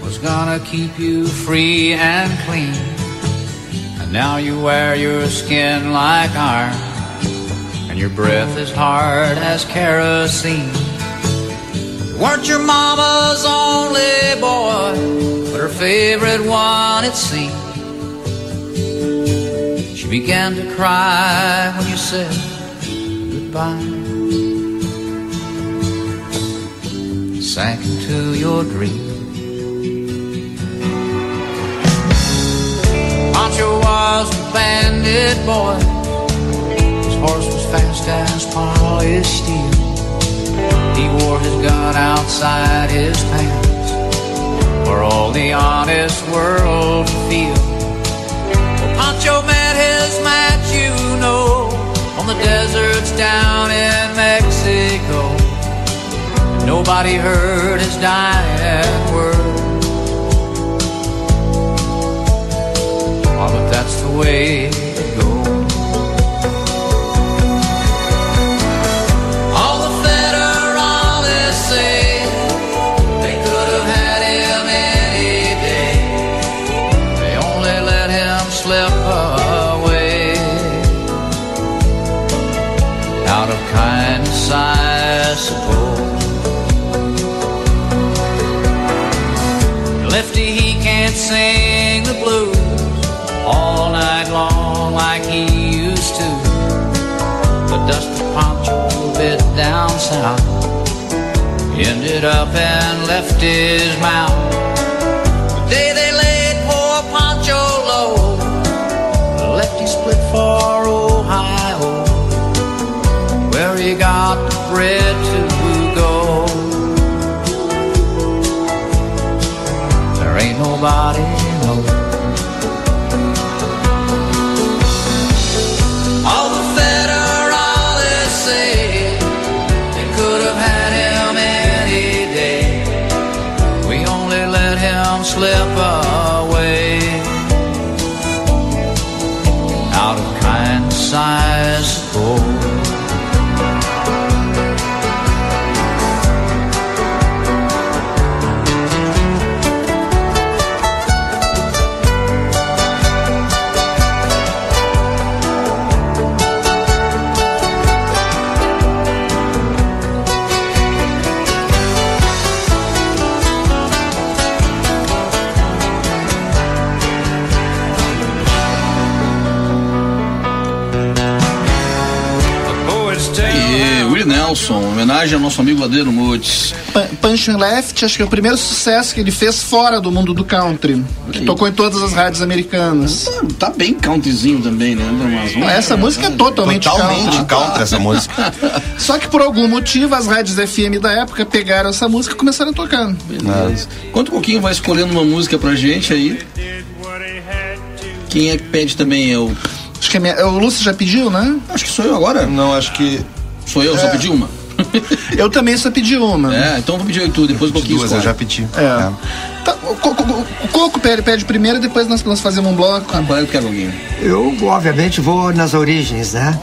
was gonna keep you free and clean. And now you wear your skin like iron, and your breath is hard as kerosene. You weren't your mama's only boy, but her favorite one, it seemed. She began to cry when you said goodbye. Sank into your dream. Pancho was a bandit boy. His horse was fast as polished steel. He wore his gun outside his pants for all the honest world to feel. Well, Pancho met his match, you know, on the deserts down in Mexico. Nobody heard his dying words. Oh, but that's the way down south ended up and left his mouth. The day they laid poor Poncho low, left he split for Ohio, where he got the bread to go. There ain't nobody homenagem ao nosso amigo Adriano Mutes. Pa- Punch and Left, acho que é o primeiro sucesso que ele fez fora do mundo do country. Que tocou em todas as rádios americanas. Tá, tá bem countryzinho também, né? Mas vamos- Essa música é totalmente, Totalmente country. contra essa música. Só que por algum motivo as rádios FM da época pegaram essa música e começaram a tocar. Beleza. Enquanto o Coquinho vai escolhendo uma música pra gente aí. Quem é que pede também? É o. Acho que é minha- o Lúcio já pediu, né? Acho que sou eu agora. Não, acho que. Sou eu, só pedi uma. Eu também só pedi uma. É, então vou pedir eu tu, depois o Coquinho Duas eu já pedi. É. Tá, o, Coco, o Coco pede, pede primeiro, depois nós, nós fazemos um bloco. Ah, qual é que Coquinho? Eu, obviamente, vou nas origens, né?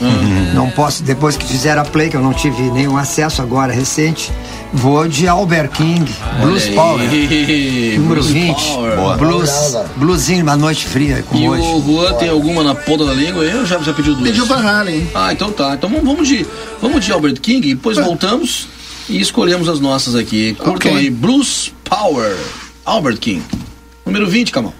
Não posso, depois que fizeram a play, que eu não tive nenhum acesso agora recente, vou de Albert King, Blues Olha Power. aí, Número Blues 20. Power. Boa. Blues, bluesinho, uma noite fria, como E hoje. o Juan tem alguma na ponta da língua aí ou já, já pediu duas? Pediu Van Halen. Ah, então tá. Então vamos- de, vamos de Albert King, depois voltamos e escolhemos as nossas aqui. Curtam Ok. aí Blues Power, Albert King. Número 20, Camão.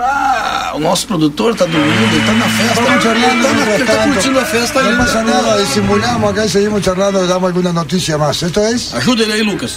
Ah, o nosso produtor tá dormindo, ele tá na festa. Vamos charlando Ele tá, na- mientras ele tá tanto. curtindo a festa No pasa nada, disimulamos acá y seguimos charlando damos alguna noticia más. ¿Esto es? Ajuda ele aí, Lucas.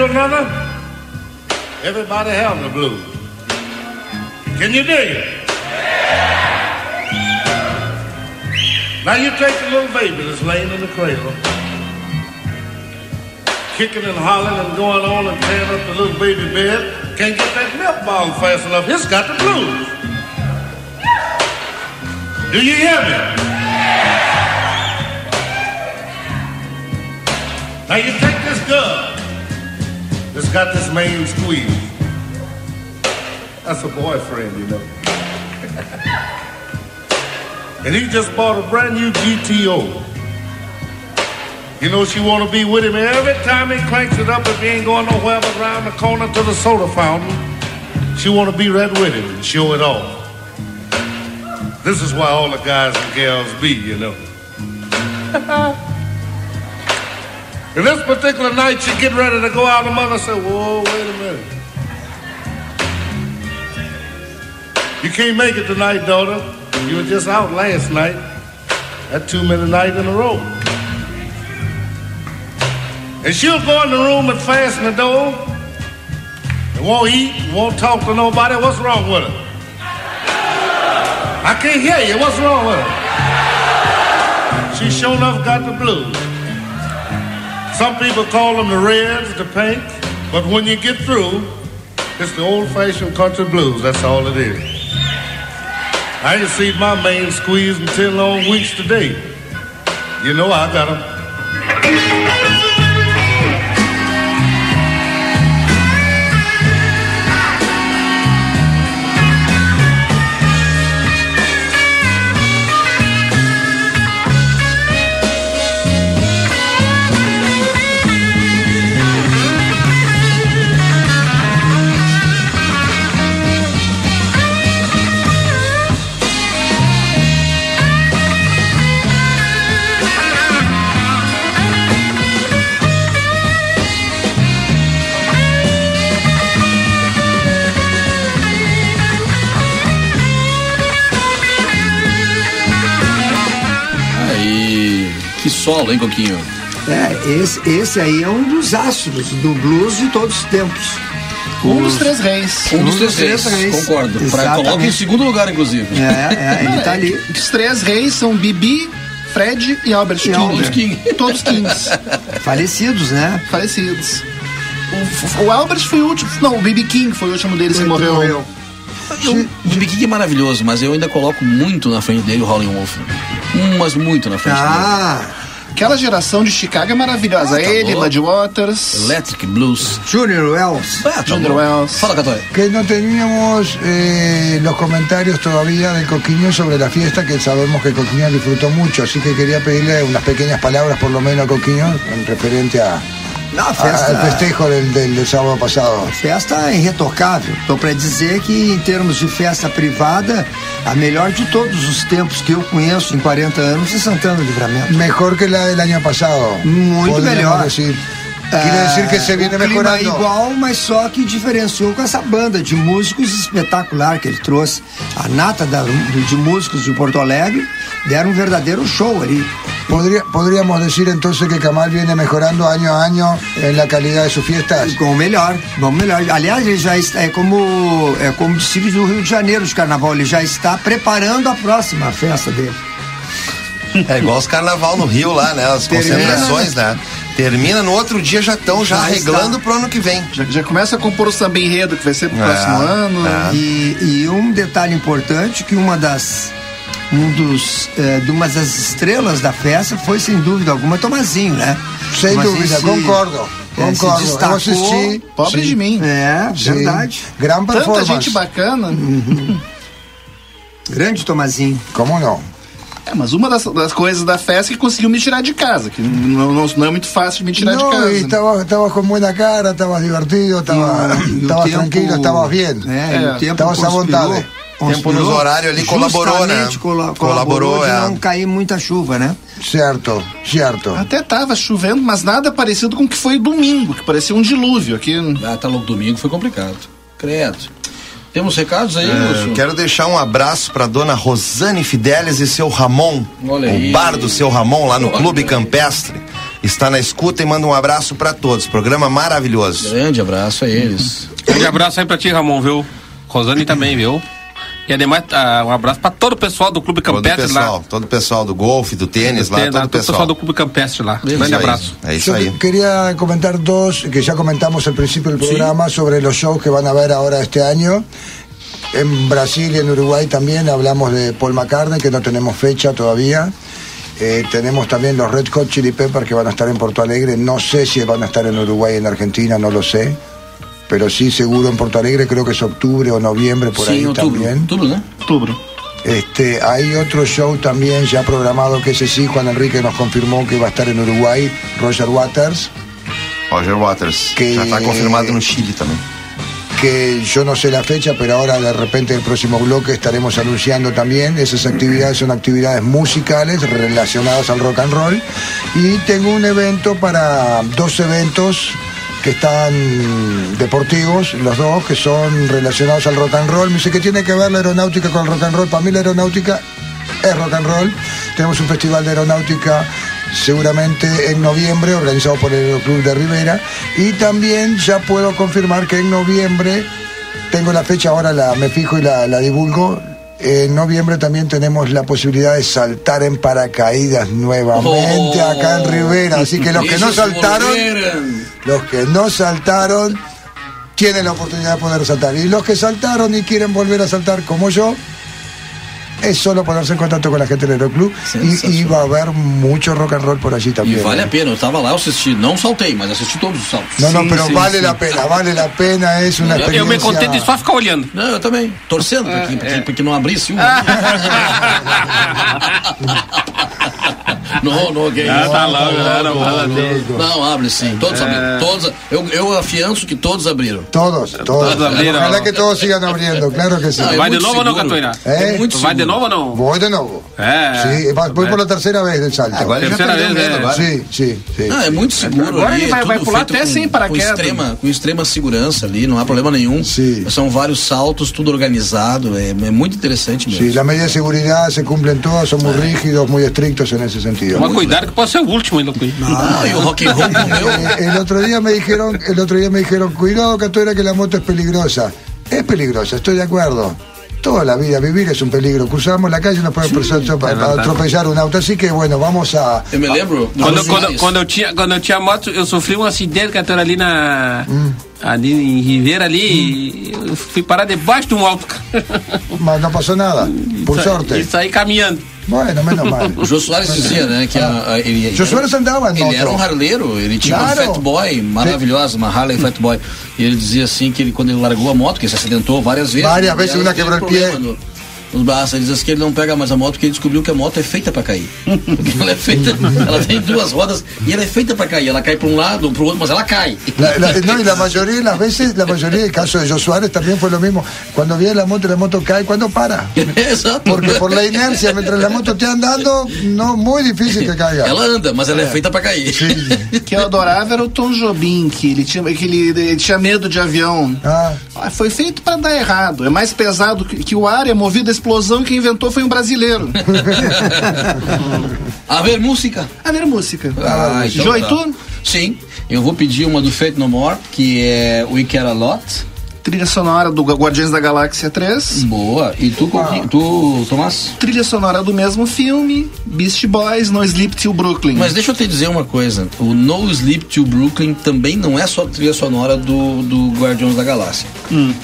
To another, everybody have the blues. Can you dig it? Now you take the little baby that's laying in the cradle kicking and hollering and going on and tearing up the little baby bed. Can't get that milk bottle fast enough. It's got the blues. Do you hear me? Now you take this gun got this main squeeze. That's a boyfriend, you know. and he just bought a brand new GTO. You know she want to be with him every time he cranks it up. If he ain't going nowhere but around the corner to the soda fountain, she want to be right with him and show it off. This is why all the guys and gals be, you know. And this particular night, she get ready to go out. The mother said, "Whoa, wait a minute." You can't make it tonight, daughter. You were just out last night. That two minute night in a row. And she'll go in the room and fasten the door. And won't eat, won't talk to nobody. What's wrong with her? I can't hear you. What's wrong with her? She sure enough got the blues. Some people call them the reds, the pinks. But when you get through, it's the old fashioned country blues. That's all it is. I ain't seen my man squeeze in 10 long weeks today. You know I got him. Solo, hein, Coquinho? É, esse, esse aí é um dos astros do blues de todos os tempos. Um dos Os- três reis. Um dos três reis, concordo. Pra, coloca em segundo lugar, inclusive. É, é, ele tá ali. Os três reis são Bibi, Fred e Albert E King. Albert King. Todos Kings. Falecidos, né? falecidos. O, o Albert foi o último. Não, o BB King foi o último deles que morreu. Eu- O B.B. King é maravilhoso, mas eu ainda coloco muito na frente dele o Howlin' Wolf. Mas muito na frente Ah, Aquela geração de Chicago é maravilhosa. Ah, tá Ele. Muddy Waters. Electric Blues. Junior Wells. Ah, tá Junior. Wells. Fala, Catoy. Que no teníamos eh, los comentarios todavía de Coquiño sobre la fiesta, que sabemos que Coquiño disfrutó mucho, así que quería pedirle unas pequeñas palabras por lo menos a Coquiño en referente a, Não, a a- festa, al festejo del, del- del sábado pasado. a festa é irretocável. Tô para dizer que em termos de festa privada, a melhor de todos os tempos que eu conheço em 40 anos é Santana do Livramento. Mejor que la del año pasado. Muito melhor. decir. Quiere decir que se viene o clima é igual, mas só que diferenciou com essa banda de músicos espetacular que ele trouxe. A nata da- do- de músicos de Porto Alegre deram um verdadeiro show ali. Podría- podríamos decir entonces que Camal viene mejorando año a año en la calidad de sus fiestas. Com o melhor, com o melhor. Aliás, ele já está, é como é como desfile do Rio de Janeiro de carnaval, ele já está preparando a próxima festa dele. É igual os carnaval no Rio lá, né? As Termina, concentrações, né? Termina no outro dia, já estão já Já arreglando está. pro ano que vem. Já, já começa a compor o samba enredo, que vai ser pro É, próximo ano. é. E, e um detalhe importante que uma das um dos eh, de uma das estrelas da festa foi sem dúvida alguma Tomazinho, né? Sem Tomazinho dúvida, se- concordo. eh, se Concordo. Eu destacou. assisti. Pobre Sim. de mim. É, Sim. verdade. Gran Tanta performance. gente bacana. Grande Tomazinho. ¿Cómo no? É, mas uma das, das coisas da festa é que conseguiu me tirar de casa, que não, não, não é muito fácil de me tirar de No, casa. y estabas, estabas con buena cara, estabas divertido, estabas, E estabas tempo- tranquilo, estabas bien. É, e o tempo Estabas à conspirou- vontade. Tempo nos horários ali colaborou, né? Colaborou, colaborou de é. não cair muita chuva, né? Cierto, cierto. Até tava chovendo, mas nada parecido com o que foi domingo, que parecia um dilúvio aqui. Ah, tá louco, domingo foi complicado. Credo. Temos recados aí, É, quero deixar um abraço pra dona Rosane Fidelis e seu Ramon, Olha aí. o bar do seu Ramon lá no Olha Clube aí. Campestre. Está na escuta e manda um abraço pra todos. Programa maravilhoso. Grande abraço a eles. Grande abraço aí pra ti, Ramon, viu? Rosane também, viu? E ademais, ah, um abraço pra todo o pessoal do Clube Todo Campestre pessoal, lá. todo o pessoal do golfe, do tênis lá, todo lá, o pessoal. pessoal do Clube Campestre lá. Isso Grande aí, abraço. É isso Yo aí. que- quería comentar dos que ya comentamos al principio del programa sobre los shows que van a haber ahora este año. En Brasil y en Uruguay también hablamos de Paul McCartney, que no tenemos fecha todavía. Eh, tenemos también los Red Hot Chili Peppers que van a estar en Porto Alegre. No sé si van a estar en Uruguay y en Argentina, no lo sé. Pero sí seguro en Porto Alegre, creo que es octubre o noviembre por ahí también. Outubro, né? Outubro. Este, hay otro show también ya programado que ese sí, Juan Enrique nos confirmó que va a estar en Uruguay, Roger Waters, Roger Waters. Que- Já tá confirmado no Chile também. que yo no sé la fecha, pero ahora de repente el próximo bloque estaremos anunciando también. Esas actividades son actividades musicales relacionadas al rock and roll. Y tengo un evento para dos eventos que están deportivos, los dos que son relacionados al rock and roll. Me dice que tiene que ver la aeronáutica con el rock and roll. Para mí la aeronáutica es rock and roll. Tenemos un festival de aeronáutica seguramente en noviembre, organizado por el Aeroclub de Rivera. Y también ya puedo confirmar que en noviembre, tengo la fecha ahora, la, me fijo y la, la divulgo. En noviembre también tenemos la posibilidad de saltar en paracaídas nuevamente Oh. acá en Rivera. Así que los que no saltaron. Los que no saltaron, tienen la oportunidad de poder saltar. Y los que saltaron y quieren volver a saltar como yo, es solo ponerse en contacto con la gente del Aeroclub y, y va a haber mucho rock and roll por allí E también. vale ¿eh? a pena, eu tava lá, eu assisti, não saltei, mas assisti todos os saltos. No, no, pero vale la pena, vale la pena, es una Eu, eu experiencia. me contento de só ficar olhando. Não, eu também, torcendo porque, porque, porque não abrisse um. não, não, que Ah, tá logo, não, não. Não, abre sim, todos abriram. Todos, eu, eu afianço que todos abriram. Todos, todos. Todos abrieron. Ojalá que todos sigan abriendo, claro que sí. Ah, é Vai de muito novo ou não, seguro. Catuíra? É muito Vai de seguro. novo ou não? Voy de nuevo. É. Sí, va- voy por la tercera vez del salto. Agora ele já Terceira vez, medo é. agora. Sí, sí. Não, é muito seguro Agora ali, ele vai- é pular até com, sem com paraquedas. extrema, com extrema segurança ali, não há problema nenhum. Sim. São vários saltos, tudo organizado, é, é muito interessante mesmo. Sí, las medidas de seguridad se cumplen todas, son muy rígidos, muy estrictos en ese sentido. Mas cuidado que pode ser o último ainda, Cui. O rock and roll comeu. Eh, el otro día me dijeron, el otro día me dijeron, cuidado Catuera que la moto es peligrosa. Es peligrosa, estoy de acuerdo. Toda la vida vivir es un peligro. Cruzamos la calle y nos puede atropellar un auto. Así que bueno, vamos a. Eu me lembro. Lugares. quando, eu tinha, quando eu tinha moto, eu sofri um acidente, Catuíra, ali na. Hum. Ali em Ribeira, ali. e Eu fui parar debaixo de um alto. Mas no pasó nada, por E suerte. saí caminhando. Bueno, menos mal. O Jô Soares dizia, né, que a, a, ele, Jô Soares andava Ele era um harleiro, ele tinha Claro. uma Fat Boy maravilhosa, uma Harley Fat Boy. E ele dizia assim que ele, quando ele largou a moto, que ele se acidentou várias vezes. Várias vezes, uma teve quebrou o pé. no- Nos braços, ele diz assim que ele não pega mais a moto porque ele descobriu que a moto é feita pra cair. Porque ela é feita, ela tem duas rodas e ela é feita pra cair. Ela cai pra um lado ou pro outro, mas ela cai. La- la- no, y la mayoría de las veces, la mayoría del caso de Joe Suárez también fue lo mismo. Cuando viene la moto, la moto cae cuando para. Exato. Porque por la inercia, mientras la moto esté andando, no, muy difícil que caiga. Ela anda, mas ela é, feita pra cair. que eu adorava era o Tom Jobim, que ele tinha, que ele, ele tinha medo de avião. Ah, Ah, Foi feito para dar errado. É mais pesado que, que o ar, é movido a explosão. Quem inventou foi um brasileiro. A ver, música. A ver música. Ah, então Joe, tá. tu? Sim, eu vou pedir uma do Fate No More, que é We Care A Lot. Trilha sonora do Guardiões da Galáxia 3. Boa. E tu, Ah. tu Tomás? Trilha sonora do mesmo filme. Beast Boys, No Sleep Till Brooklyn. Mas deixa eu te dizer uma coisa. O No Sleep to Brooklyn também não é só trilha sonora do, do Guardiões da Galáxia.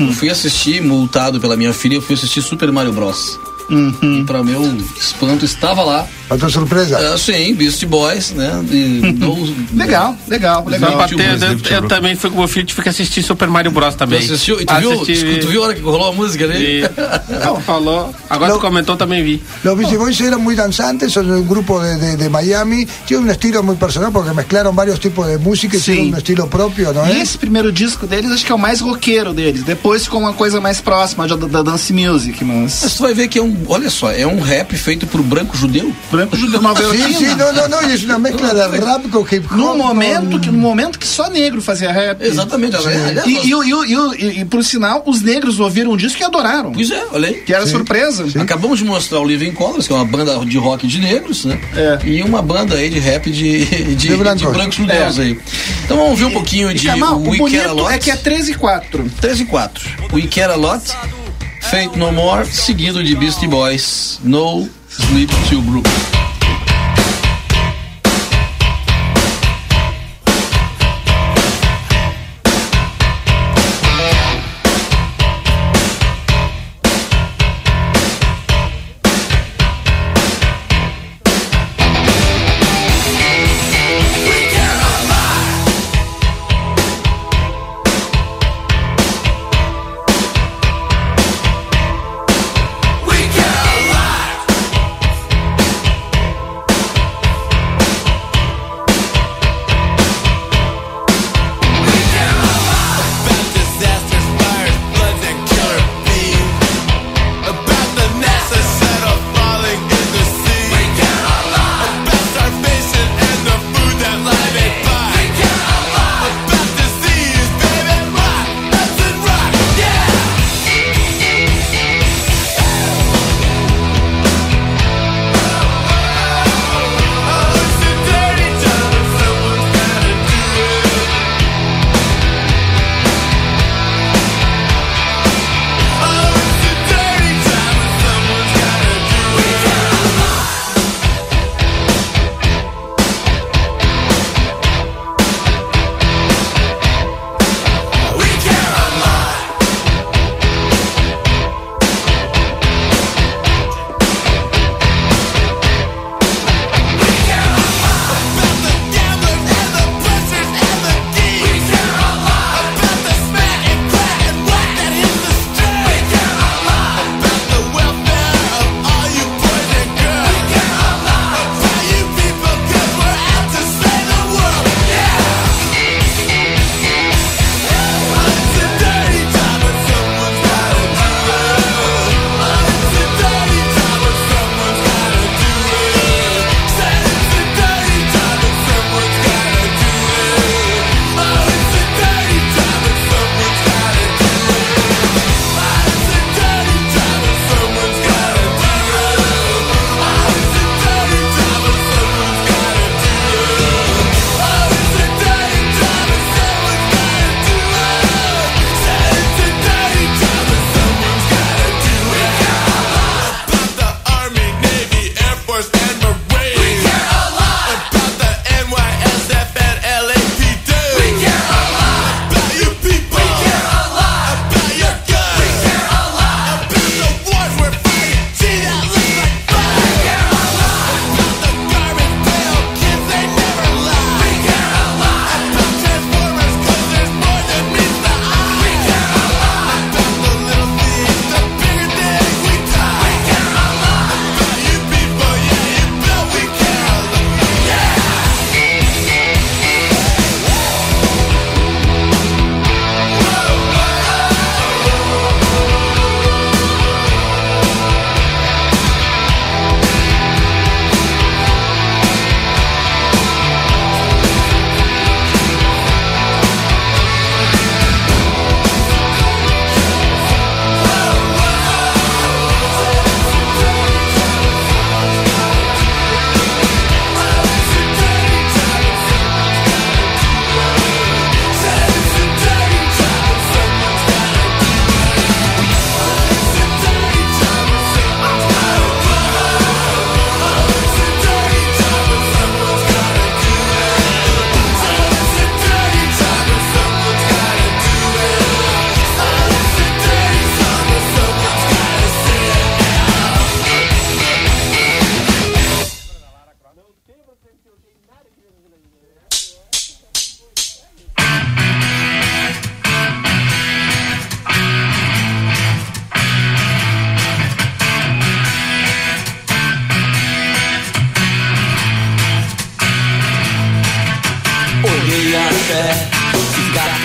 Eu fui assistir, multado pela minha filha, eu fui assistir Super Mario Bros. E para meu espanto estava lá. Otra sorpresa. Ah, sim, Beast Boys, né? E no- Legal, legal, legal. pra Tio ter- Bruce, eu, Tio eu também fui com meu filho, tive que assistir Super Mario Bros Tu também. assistiu? E tu viu, Assisti, tu viu a hora que rolou a música? E, não, falou. Agora Não. tu comentou, também vi. Los Beastie Boys eran muy danzantes, son un grupo de, de- de Miami. Tiene un estilo muy personal porque mezclaron varios tipos de música Sí. tienen un estilo propio, ¿no E es? esse primeiro disco deles, acho que é o mais roqueiro deles. Depois ficou uma coisa mais próxima da, da dance music, Mas mas. tu vai ver que é um, olha só, é um rap feito por branco judeu. Branco judeu nova Sí, sí, iorquino. no, no, no, y es una mezcla de rap con hip hop. Num momento, que, num momento que só negro fazia rap. Exatamente. E, e, o- e, o- e, o- e, e, por sinal, os negros ouviram um disco e adoraram. Pois é, olha aí. Que era surpresa. Acabamos de mostrar o Living Colors, que é uma banda de rock de negros, né? É. E uma banda aí de rap de, de, de brancos. brancos judeus É. aí. Então vamos ver um pouquinho E, de Kamal, o We Care A bonito Lot. é que é 13 e 4. 3 e 4. We Care A Lot, Fate No More, seguido de Beastie Boys, No Sleep Till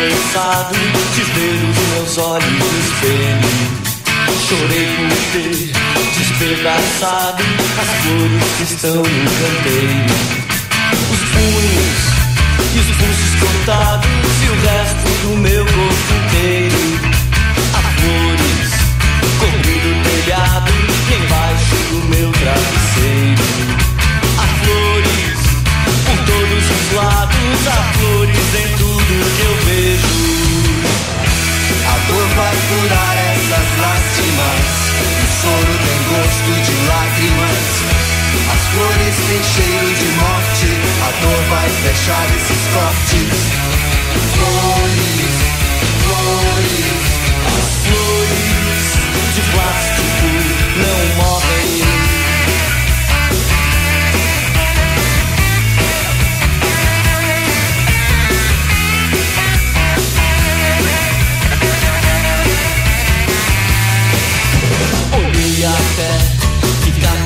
Brooklyn. de ver os meus olhos no espelho. Chorei por ter despedaçado as flores que estão no canteiro. Os punhos e os pulsos cortados e o resto do meu corpo inteiro. Há flores cobrindo o telhado embaixo do meu travesseiro. Há flores por todos os lados, há flores em tudo que eu dor vai curar essas lágrimas. O choro tem gosto de lágrimas. As flores têm cheiro de morte. A dor vai fechar esses cortes.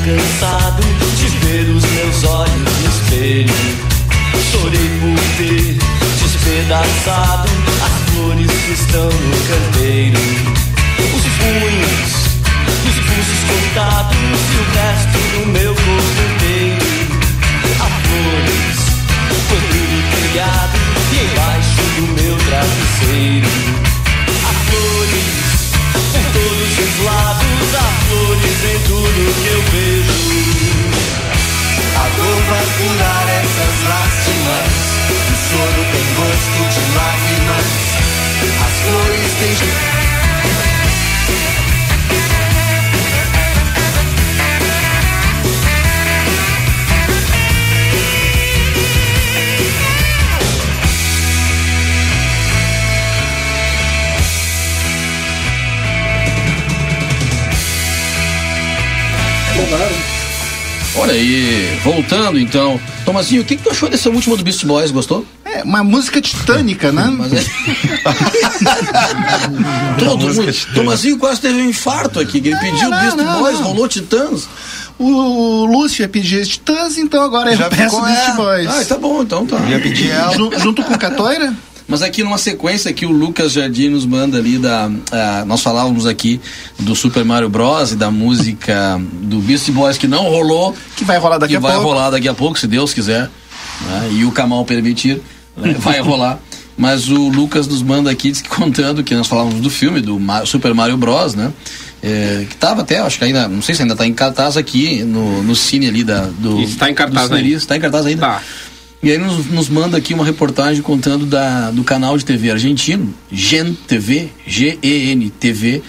Cansado de ver os meus olhos no espelho. Chorei por ter despedaçado as flores que estão no canteiro. Os punhos os pulsos cortados e o resto do meu corpo inteiro. Há flores cobrindo o telhado e embaixo do meu travesseiro. Há flores por todos os lados, flores em tudo que eu vejo. A dor vai curar essas lágrimas. O choro tem gosto de lágrimas. As flores têm. Olha aí, voltando então. Tomazinho, o que, que tu achou dessa última do Beast Boys? Gostou? É, uma música titânica, né? Mas é... Todo mundo. Tomazinho quase teve um infarto aqui, que ele pediu não, Beast não, Boys, não. rolou Titãs. O Lúcio ia pedir Titãs, então agora eu Já peço ficou, Beast é. Boys. Ah, tá bom, então tá. Ia pedir ela. Ju- junto com Catoira? Mas aqui numa sequência que o Lucas Jardim nos manda ali da. ah, nós falávamos aqui do Super Mario Bros. e da música do Beast Boys que não rolou. Que vai rolar daqui que a vai pouco. rolar daqui a pouco, se Deus quiser. né, E o Kamal permitir. né, vai rolar. Mas o Lucas nos manda aqui diz que contando que nós falávamos do filme, do Super Mario Bros, né? É, que tava até, acho que ainda, não sei se ainda tá em cartaz aqui no, no cine ali da, do. Está em cartaz ainda. Está em cartaz ainda? Tá. E aí nos, nos manda aqui uma reportagem contando da, do canal de TV argentino, Gen TV, G-E-N TV,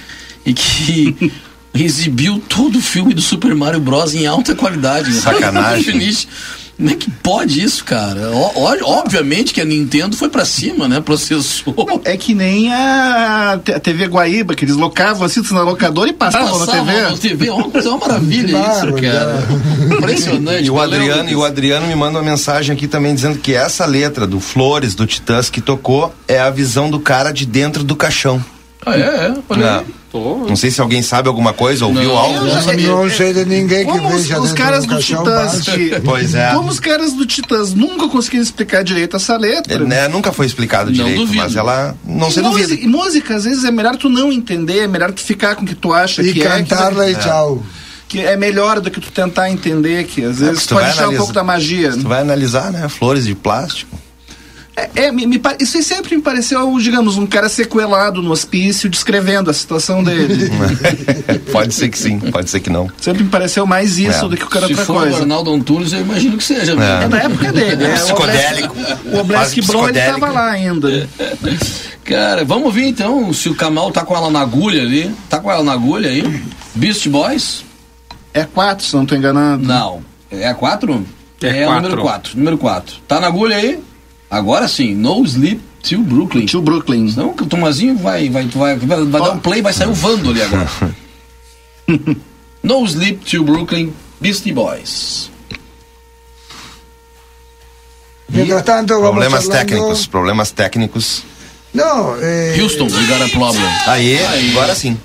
e que exibiu todo o filme do Super Mario Bros. em alta qualidade. né? Sacanagem. Como é que pode isso, cara? Ó- obviamente que a Nintendo foi pra cima, né? Processou. É que nem a, TV Guaíba, que eles locavam assim na locadora e passavam na Passava TV. na TV. É uma coisa, é uma maravilha isso, Claro, cara. Impressionante. E o Adriano, e o. Adriano me manda uma mensagem aqui também dizendo que essa letra do Flores, do Titãs que tocou, é a visão do cara de dentro do caixão. Ah, é, é. Olha Não, aí. Tô. não sei se alguém sabe alguma coisa, ouviu Não. algo. No sé de ninguém que Como os, veja os dentro caras do Titãs Pois é. Como os caras do Titãs nunca conseguiram explicar direito essa letra. É, né, nunca foi explicado Não direito, duvido. mas ela não se e, duvida. música, e música, às vezes, é melhor tu não entender, é melhor tu ficar com o que tu acha E que cantarla é. e tchau. Que, é melhor do que tu tentar entender, que às É, vezes tu pode deixar um pouco da magia. Tu vai analisar, né? Flores de plástico. É, é, me, me isso sempre me pareceu, digamos, um cara sequelado no hospício descrevendo a situação dele. pode ser que sim, pode ser que não. sempre me pareceu mais isso É. do que qualquer Se outra for o coisa. Arnaldo Antunes, eu imagino que seja. né? É da época dele. É, Psicodélico. O Oblesk Quase Blon ele psicodélico. tava lá ainda. Cara, vamos ver então se o Kamal tá com ela na agulha ali. Tá com ela na agulha aí? Beast Boys? É quatro, se não tô enganado. Não. É a 4? É o quatro. número 4. Número 4. Tá na agulha aí? Agora sim. No Sleep to Brooklyn. Tio Brooklyn. Senão o Tomazinho vai, vai, vai, vai, vai dar um play e vai sair o Vando ali agora. no Sleep to Brooklyn, Beastie Boys. Mientras tanto, vamos Problemas técnicos, problemas técnicos. No, eh, Houston, we got a problem. Aí, Aí. agora sim.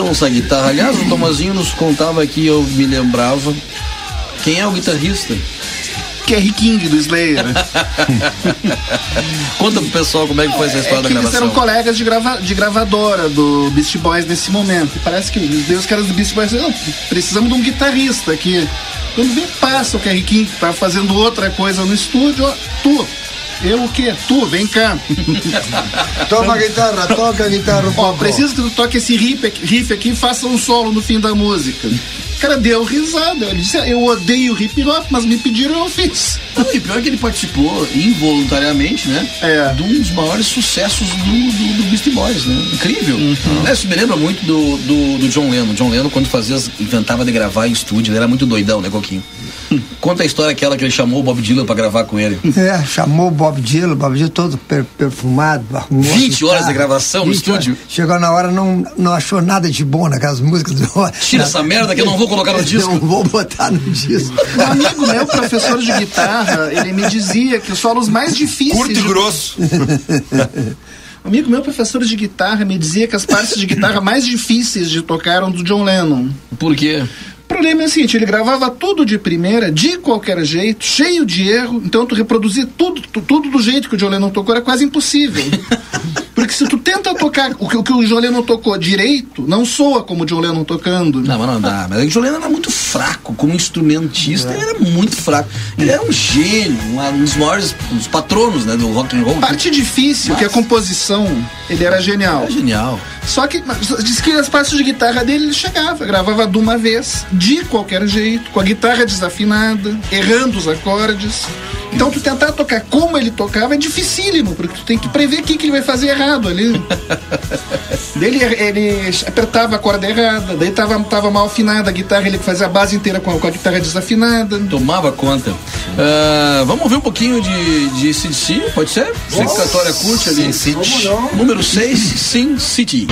Distorção essa guitarra. Aliás, o Tomazinho nos contava aqui, eu me lembrava. Quem é o guitarrista? Kerry King do Slayer. Conta pro pessoal como é que foi essa história É da que eles gravação. eram colegas de, grava, de gravadora do Beast Boys nesse momento. E parece que os caras do Beast Boys não, precisamos de um guitarrista aqui. Quando vem, passa o Kerry King, que tá fazendo outra coisa no estúdio, ó, tu. Eu o quê? Tu, vem cá. Toma a guitarra, toca a guitarra um Ó, pouco. preciso que tu toque esse riff, aqui- riff aqui e faça um solo no fim da música. O cara deu risada. Ele disse, eu odeio hip hop, mas me pediram eu fiz. Não, e pior que ele participou involuntariamente, né? É. De um dos maiores sucessos do, do, do Beastie Boys, né? Incrível. Uhum. Né, Isso me lembra muito do, do, do John Lennon. John Lennon, quando fazia, inventava de gravar em estúdio, ele era muito doidão, né, Coquinho? Conta a história aquela que ele chamou o Bob Dylan pra gravar com ele. É, chamou o Bob Dylan, o Bob Dylan todo per- perfumado, arrumou. 20 a horas de gravação no 20 horas. estúdio. Chegou na hora, não, não achou nada de bom naquelas músicas do. Tira essa merda que eu não vou colocar no disco. Não vou botar no disco. Um amigo meu, professor de guitarra, ele me dizia que os solos mais difíceis. Curto e grosso. Um amigo meu, professor de guitarra, me dizia que as partes de guitarra mais difíceis de tocar eram do John Lennon. Por quê? O problema é o seguinte, ele gravava tudo de primeira, de qualquer jeito, cheio de erro, então tu reproduzir tudo, tu- tudo do jeito que o John Lennon tocou era quase impossível. Porque se tu tenta tocar o que o, que o John Lennon tocou direito, não soa como o John Lennon tocando. Não, mas não dá. Mas o John Lennon era muito fraco. Como instrumentista, ele era muito fraco. Ele era um gênio, um, dos maiores, um dos patronos né, do rock and roll. Parte difícil, que é a composição, ele era genial. Era genial. Só que mas, diz que as partes de guitarra dele ele chegava, gravava de uma vez, de qualquer jeito, com a guitarra desafinada, errando os acordes. Então tu tentar tocar como ele tocava é dificílimo, porque tu tem que prever o que, que ele vai fazer errado ali. Dele ele apertava a corda errada, daí tava, tava mal afinada a guitarra, ele fazia a base inteira com a, com a guitarra desafinada. Tomava conta. Ah, vamos ouvir um pouquinho de, de CDC, pode ser? Você que curte ali. Sin City. Número 6, Sin City.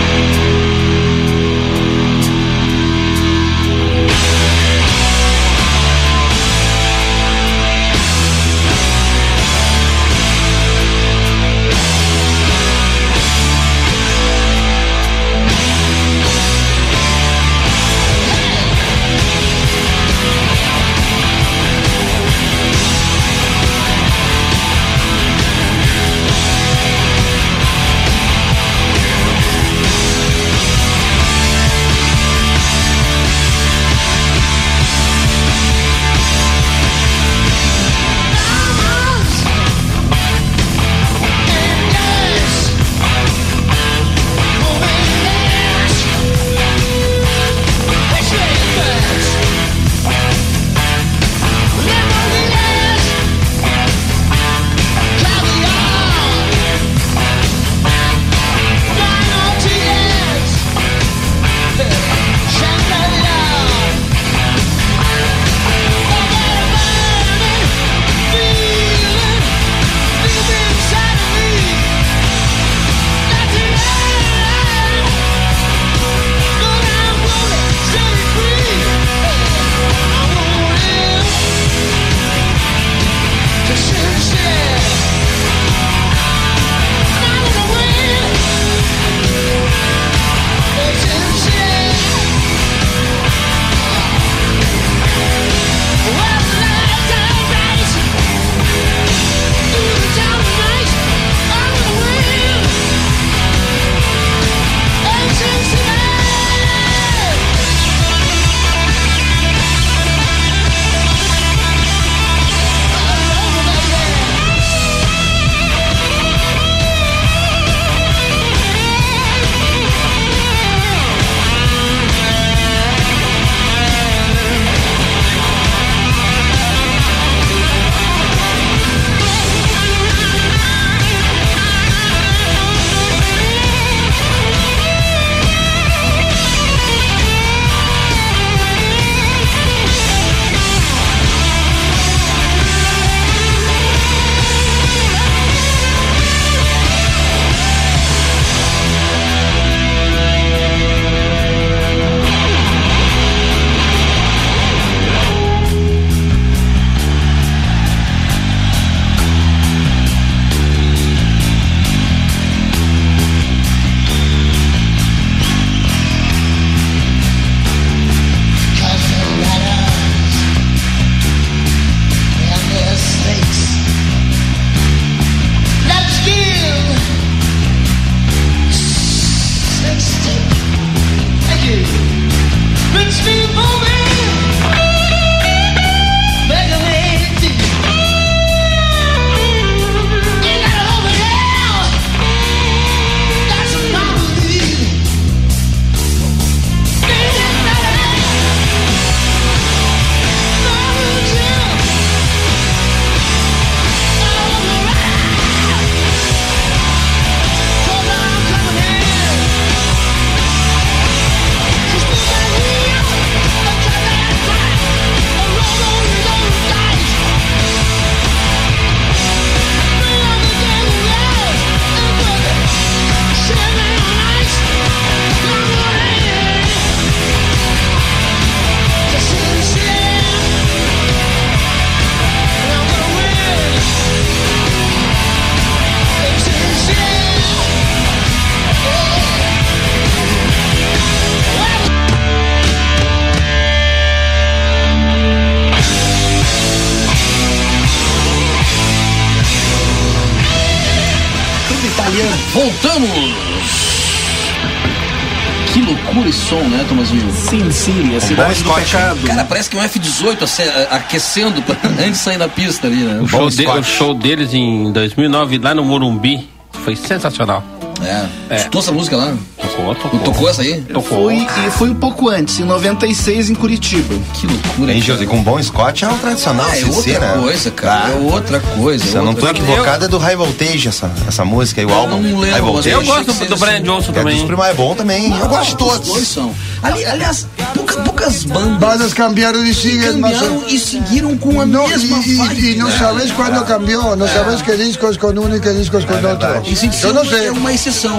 City, a cidade do pecado. Cara, parece que é um F-18 ace- aquecendo antes de sair da pista ali, né? O show, de- o show deles em 2009 lá no Morumbi foi sensacional. É. É. Escutou essa música lá? Tocou, tocou. Não tocou essa aí? Foi, e foi um pouco antes, em 96, em Curitiba. Que loucura. Hein, Josi? Com bom Scott é o tradicional Ah, é CC, outra né? coisa, cara. É outra coisa. Se eu não tô equivocado, é do High Voltage essa, essa música aí, o Eu álbum. não lembro, High Voltage. Eu gosto que do, do Brian. Johnson Que é dos também. primos é bom também. Eu gosto de Os todos. dois são. Ali, aliás, pouca- poucas bandas Bandas que siguen más o- cambiaram e seguiram com a y, mesma vibe, y no né? sabes cuándo cambió, no sabes qué discos con uno y qué discos con otro. E sim, Yo no é uma exceção.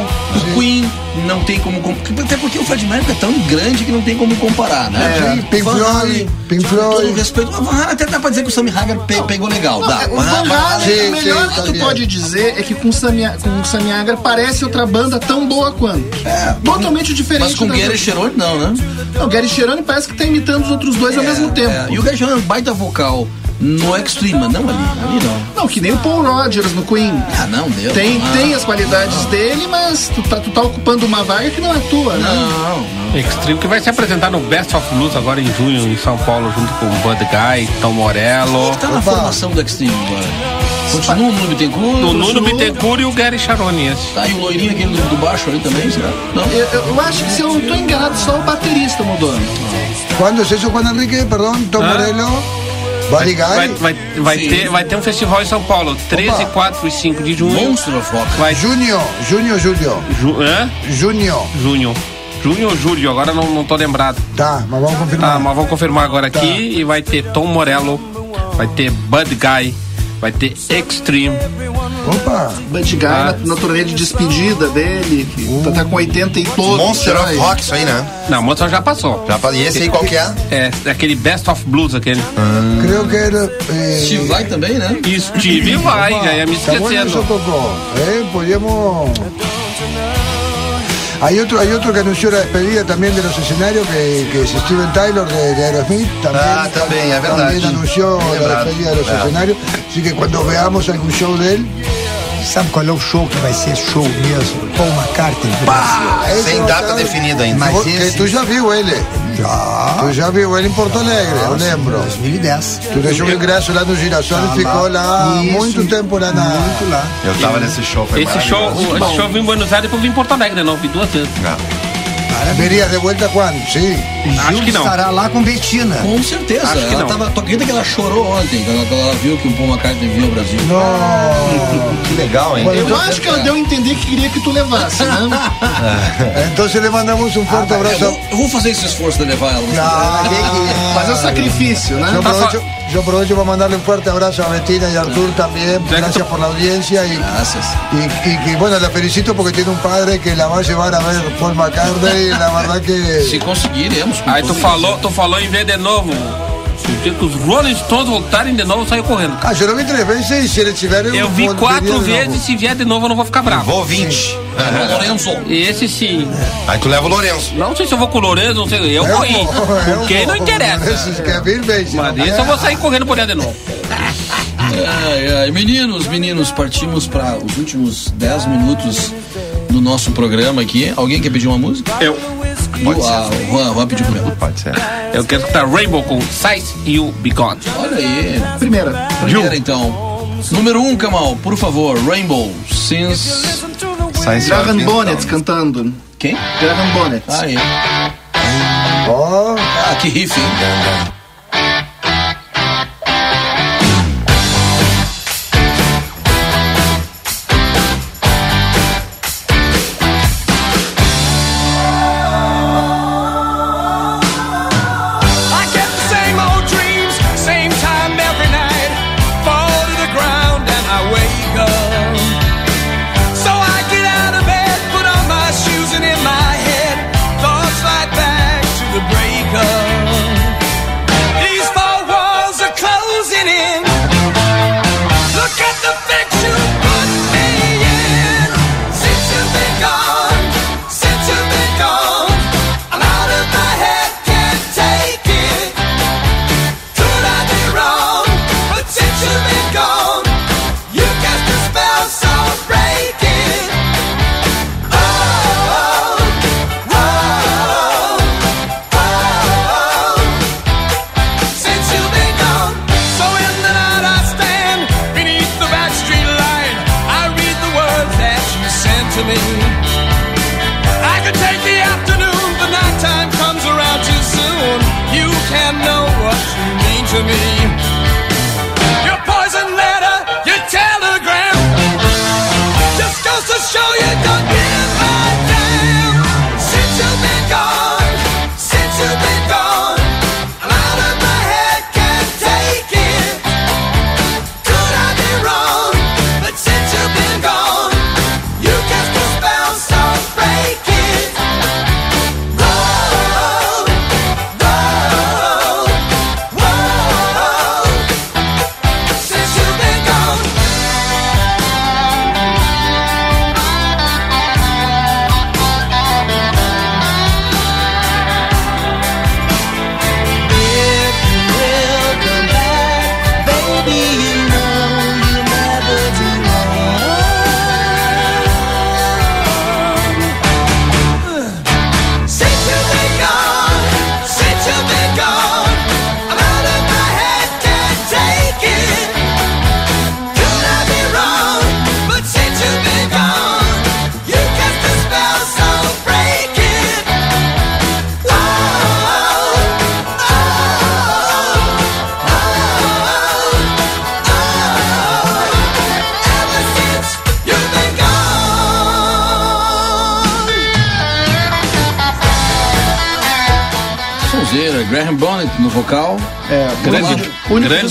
O Queen não tem como. com- Até porque o Fred Mercury é tão grande que não tem como comparar, né? É, O Pink Floyd, Pink com Todo Floyd. respeito. O Van Halen até dá pra dizer que o Sammy Hagar pe- pegou legal. Dá. O Van Halen, Sim, o melhor sim, que tu sabia. pode dizer é que com o Samia- com o Sammy Hagar parece outra banda tão boa quanto. É, Totalmente diferente. Mas com das Gary. Cherone não, né? Não, o Gary Cherone parece que tá imitando os outros dois ao mesmo tempo. É, e o Gary Cherone é um baita vocal no Extreme, mas não ali. Ali não. Não, que nem o Paul Rogers no Queen. Ah, não, deu. Tem, ah, tem as qualidades dele, mas tu tá, tu tá ocupando uma vaga que não é tua, né? Não, não. Extreme, que vai se apresentar no Best of Blues agora em junho em São Paulo, junto com o Bud Guy, Tom Morello, Tá na formação do Extreme agora. Continua o Nuno Bittencourt. o Nuno Bittencourt e o Gary Charoni. esse. Tá, e o loirinho aquele do, do baixo aí também, será? Não. Eu, eu- acho que se eu não tô enganado, só o baterista mudou. ¿Cuándo es eso, Juan Enrique? Perdón, Tom Ah. Morello, Buddy Vai, Guy, vai, vai, ter, vai ter um festival em São Paulo, 13, 4 e 5 de junho. Monster of Rock. Vai, Junior, Junior, Julio, ju, hã? Junior. Junho. Junho ou julho, agora não, não tô lembrado. Tá, mas vamos confirmar. Tá, mas vamos confirmar agora aqui e vai ter Tom Morello, vai ter Bud Guy, vai ter Extreme. Opa, Bud Guy Ah. na, na turnê de despedida dele, que tá, tá com 80 e pouco. Monster já, of Rock, isso aí, né? Não, o Monster já passou. Já, pa- e esse aí qual que é? É, aquele Best of Blues, aquele. creo que era. eh, Steve vai também, né? E Steve vai, já ia me esquecendo. Coco. ¿eh? Podríamos. Hay otro, hay otro que anunció la despedida también de los escenarios, que, que es Steven Tyler de, de Aerosmith. También, Ah, también, es verdad. También anunció la despedida de los Ah. escenarios. Así que cuando veamos algún show de él. Sabe qual é o show que vai ser show mesmo? Paul McCartney do Brasil. Sem data estar- definida ainda. Mas esse tú ya viu ele. Já Tu já viu ele em Porto Alegre, eu lembro. 2010. Tu deixou o ingresso lá no Girassol e ficou lá Isso, muito tempo lá na. Muito lá. Eu tava nesse show, foi Esse show, o- esse show eu vim em Buenos Aires e depois vim em Porto Alegre, não, vi duas vezes. Verías de vuelta quando? Sim. Acho que não. Estará lá com Betina. Com certeza. Acho que ela não. tava. Acredita que ela chorou ontem, quando ela, viu que o Paul McCartney veio ao Brasil? Que legal, hein? Eu acho que ela deu a entender que queria que tu levasse, né? Entonces le mandamos un fuerte Eu abrazo. vou, eu vou fazer esse esforço de levar ela. Ah, Fazer o sacrifício, né? Aprovecho, yo aprovecho para mandarle un fuerte abrazo a Bettina y a Artur también. Gracias por la audiencia y, Gracias. y, y que bueno, la felicito porque tiene un padre que la va a llevar a ver Paul McCartney y la verdad que conseguiremos. com Aí tu todo falou, tu falou em ver de novo. O dia que os Rolling Stones voltarem de novo, saiu correndo. ah, yo lo vi tres veces y si le tiveram Eu vi quatro vezes, se vier de novo eu não vou ficar bravo. Vou 20. certeza. Lorenzo. E esse sim. Aí tu leva o Lourenço. Não sei se eu vou com o Lourenço, não sei. Eu Eu vou ir. vou, eu Porque não vou. interessa. Esses que é vir, bem, se Mas não esse quer. eu vou sair correndo por dentro de novo. Ai, ai. Meninos, meninos, partimos para os últimos 10 minutos do nosso programa aqui. Alguém quer pedir uma música? Eu. Pode ah, o Juan, Juan pediu primeiro. Pode ser. Eu quero escutar Rainbow com Size You Be Gone. Olha aí. Primeira. Primeira então. Número 1, um, Kamal, por favor. Rainbow. Since. Science Graham Fiction. Bonnet cantando. Quem? Graham Bonnet. Aí. Oh, Ah, que riff, hein?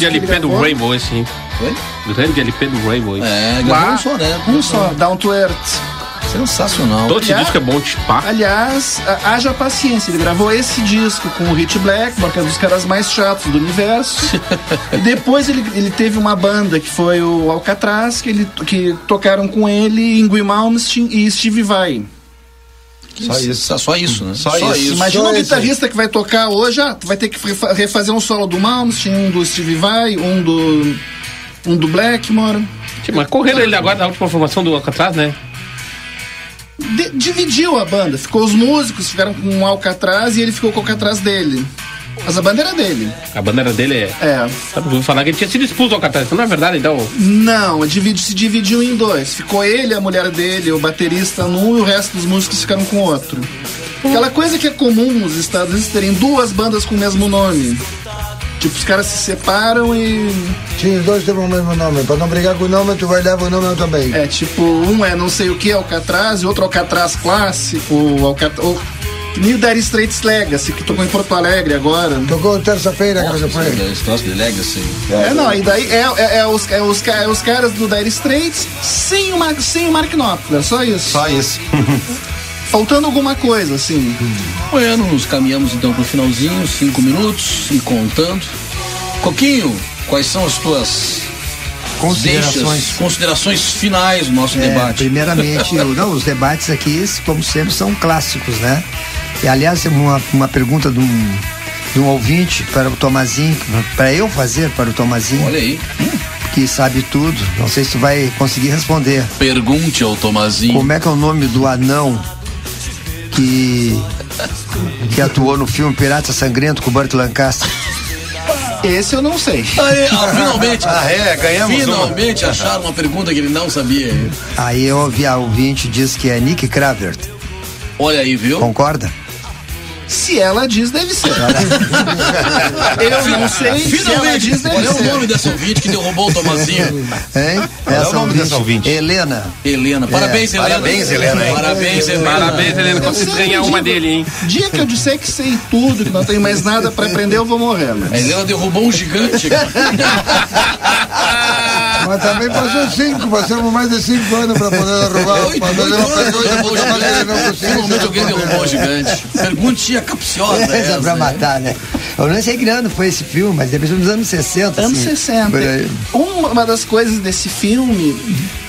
LP do Rainbow esse, hein? Grande LP do Rainbow esse. É, gravou um só, né? Um só, Down to Earth. Sensacional. Todo esse disco é bom de pá. Aliás, haja paciência, ele gravou esse disco com o Hit que é um dos caras mais chatos do universo. e depois ele, ele teve uma banda que foi o Alcatraz, que, ele, que tocaram com ele Ingrid Malmsteen e Steve Vai. Só isso. Só isso, né? Só isso. Imagina Só um guitarrista que vai tocar hoje, ah, tu vai ter que refa- refazer um solo do Malmsteen, um do Steve Vai, um do um do Blackmore. Mas correram ele agora na última formação do Alcatraz, né? De- dividiu a banda, ficou os músicos ficaram com o Alcatraz e ele ficou com o Alcatraz dele. Mas a banda era dele. A bandeira dele é. É. Sabe, vou falar que ele tinha sido expulso do Alcatraz. Então não é verdade, então. Não, divide, se dividiu em dois. Ficou ele, a mulher dele, o baterista num e o resto dos músicos ficaram com outro. Aquela coisa que é comum nos Estados Unidos terem duas bandas com o mesmo nome. Tipo, os caras se separam e. Sim, os dois têm o mesmo nome. Para não brigar com o nome, tu vai dar o nome também. É tipo, um é não sei o que, Alcatraz, e outro Alcatraz clássico, Alcatraz. O Dire Straits Legacy, que tocou em Porto Alegre agora. Tocou terça-feira, que você foi. Legacy. É, não, e daí é, é, é os, é, os, é os caras do Dire Straits sem o, Mar- sem o Mark Knopfler, só isso. Só isso. Faltando alguma coisa, assim. Bueno, nos caminhamos então pro finalzinho, cinco minutos e contando. Coquinho, quais são as tuas Considerações. deixas, considerações finais do nosso É, debate? Primeiramente, não, os debates aqui, como sempre, são clássicos, né? E aliás, uma, uma pergunta de um, de um ouvinte para o Tomazinho, para eu fazer para o Tomazinho. Olha aí. Que sabe tudo. Não sei se tu vai conseguir responder. Pergunte ao Tomazinho. Como é que é o nome do anão que, que atuou no filme Pirata Sangrento com o Burt Lancaster? Esse eu não sei. Aí, ah, finalmente. Ah, é, ganhamos Finalmente acharam uma pergunta que ele não sabia. Aí eu ouvi a ouvinte diz que é Nick Kravert. Olha aí, viu? Concorda? Se ela diz, deve ser. eu não sei. Se ela Finalmente, diz, deve olha o ser. nome dessa ouvinte que derrubou o Tomazinho. Hein? Qual é o nome dessa ouvinte? Helena. Helena. Parabéns, Helena. Parabéns, Helena, hein? Parabéns, Helena. Parabéns, Helena. Consegui ganhar uma dele, hein? Dia que eu disser que sei tudo, que não tenho mais nada pra aprender, eu vou morrer. Mas... A Helena derrubou um gigante. Mas também passou cinco, passamos mais de cinco anos para poder derrubar. Oito, Para fazer oito uma pergunta derrubou o para que ele não gigante. Finalmente alguém derrubou o gigante. Perguntinha capciosa. Essa essa, pra né? matar, né? Eu não sei que ano foi esse filme, mas deve ser nos anos 60. Anos assim, 60. por aí. Uma, uma das coisas desse filme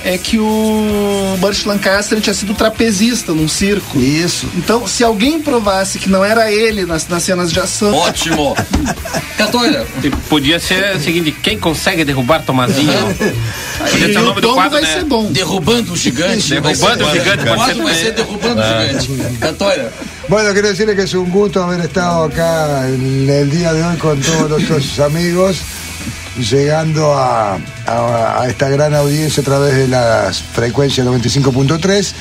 é que o Burt Lancaster tinha sido trapezista num circo. Isso. Então, se alguém provasse que não era ele nas, nas cenas de ação. Ótimo. Catoira. Podia ser o seguinte: quem consegue derrubar Tomazinho? Podia ser o o nome do tombo quadro, vai né? ser bom. Derrubando o gigante. Derrubando o gigante, O quadro vai ser derrubando o gigante. Catoira. Bueno, quiero decirle que es un gusto haber estado acá en el día de hoy con todos nuestros amigos llegando a, esta gran audiencia a través de las frecuencias 95.3.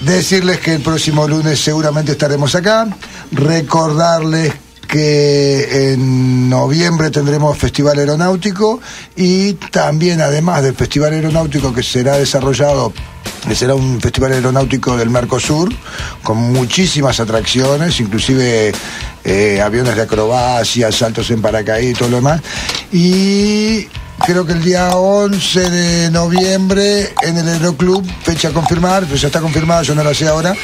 Decirles que el próximo lunes seguramente estaremos acá. Recordarles que en noviembre tendremos Festival Aeronáutico y también además del Festival Aeronáutico que será desarrollado será un festival aeronáutico del Mercosur con muchísimas atracciones, inclusive eh, aviones de acrobacia, saltos en paracaídas y todo lo demás. Y creo que el día 11 de noviembre en el Aeroclub, fecha confirmada, pues ya está confirmada, yo no la sé ahora,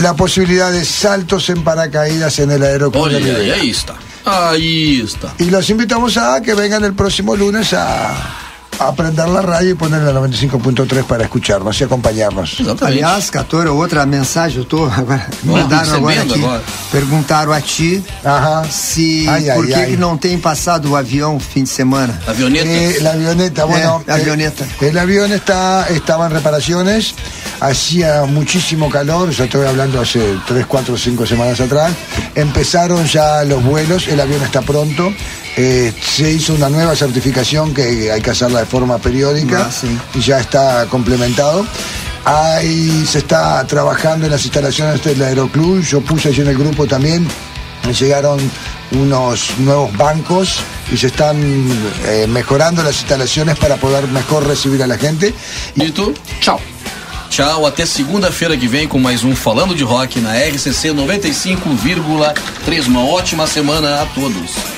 la posibilidad de saltos en paracaídas en el Rivera. aí está. Aí está. Y los invitamos a que vengan el próximo lunes a, a prender la radio y poner la 95.3 para escucharnos y acompañarnos. Aliás, Catoro, outra mensagem, eu tô agora. Mandaram agora aqui. agora. Perguntaram a ti se Ai, ai, por que, ai. que não tem passado o avião fim de semana. Eh, la avioneta, bueno. la eh, avioneta. el avión está, estaba en reparaciones, hacía muchísimo calor, ya estoy hablando hace 3, 4, 5 semanas atrás. Empezaron ya los vuelos, el avión está pronto. Eh, se hizo una nueva certificación que hay que hacerla de forma periódica Ah, sí. y ya está complementado. Ahí se está trabajando en las instalaciones del Aeroclub, yo puse allí en el grupo también llegaron unos nuevos bancos y se están eh, mejorando las instalaciones para poder mejor recibir a la gente. Dito, tchau. Tchau, até segunda-feira que vem com mais um Falando de Rock na RCC 95,3. Uma ótima semana a todos.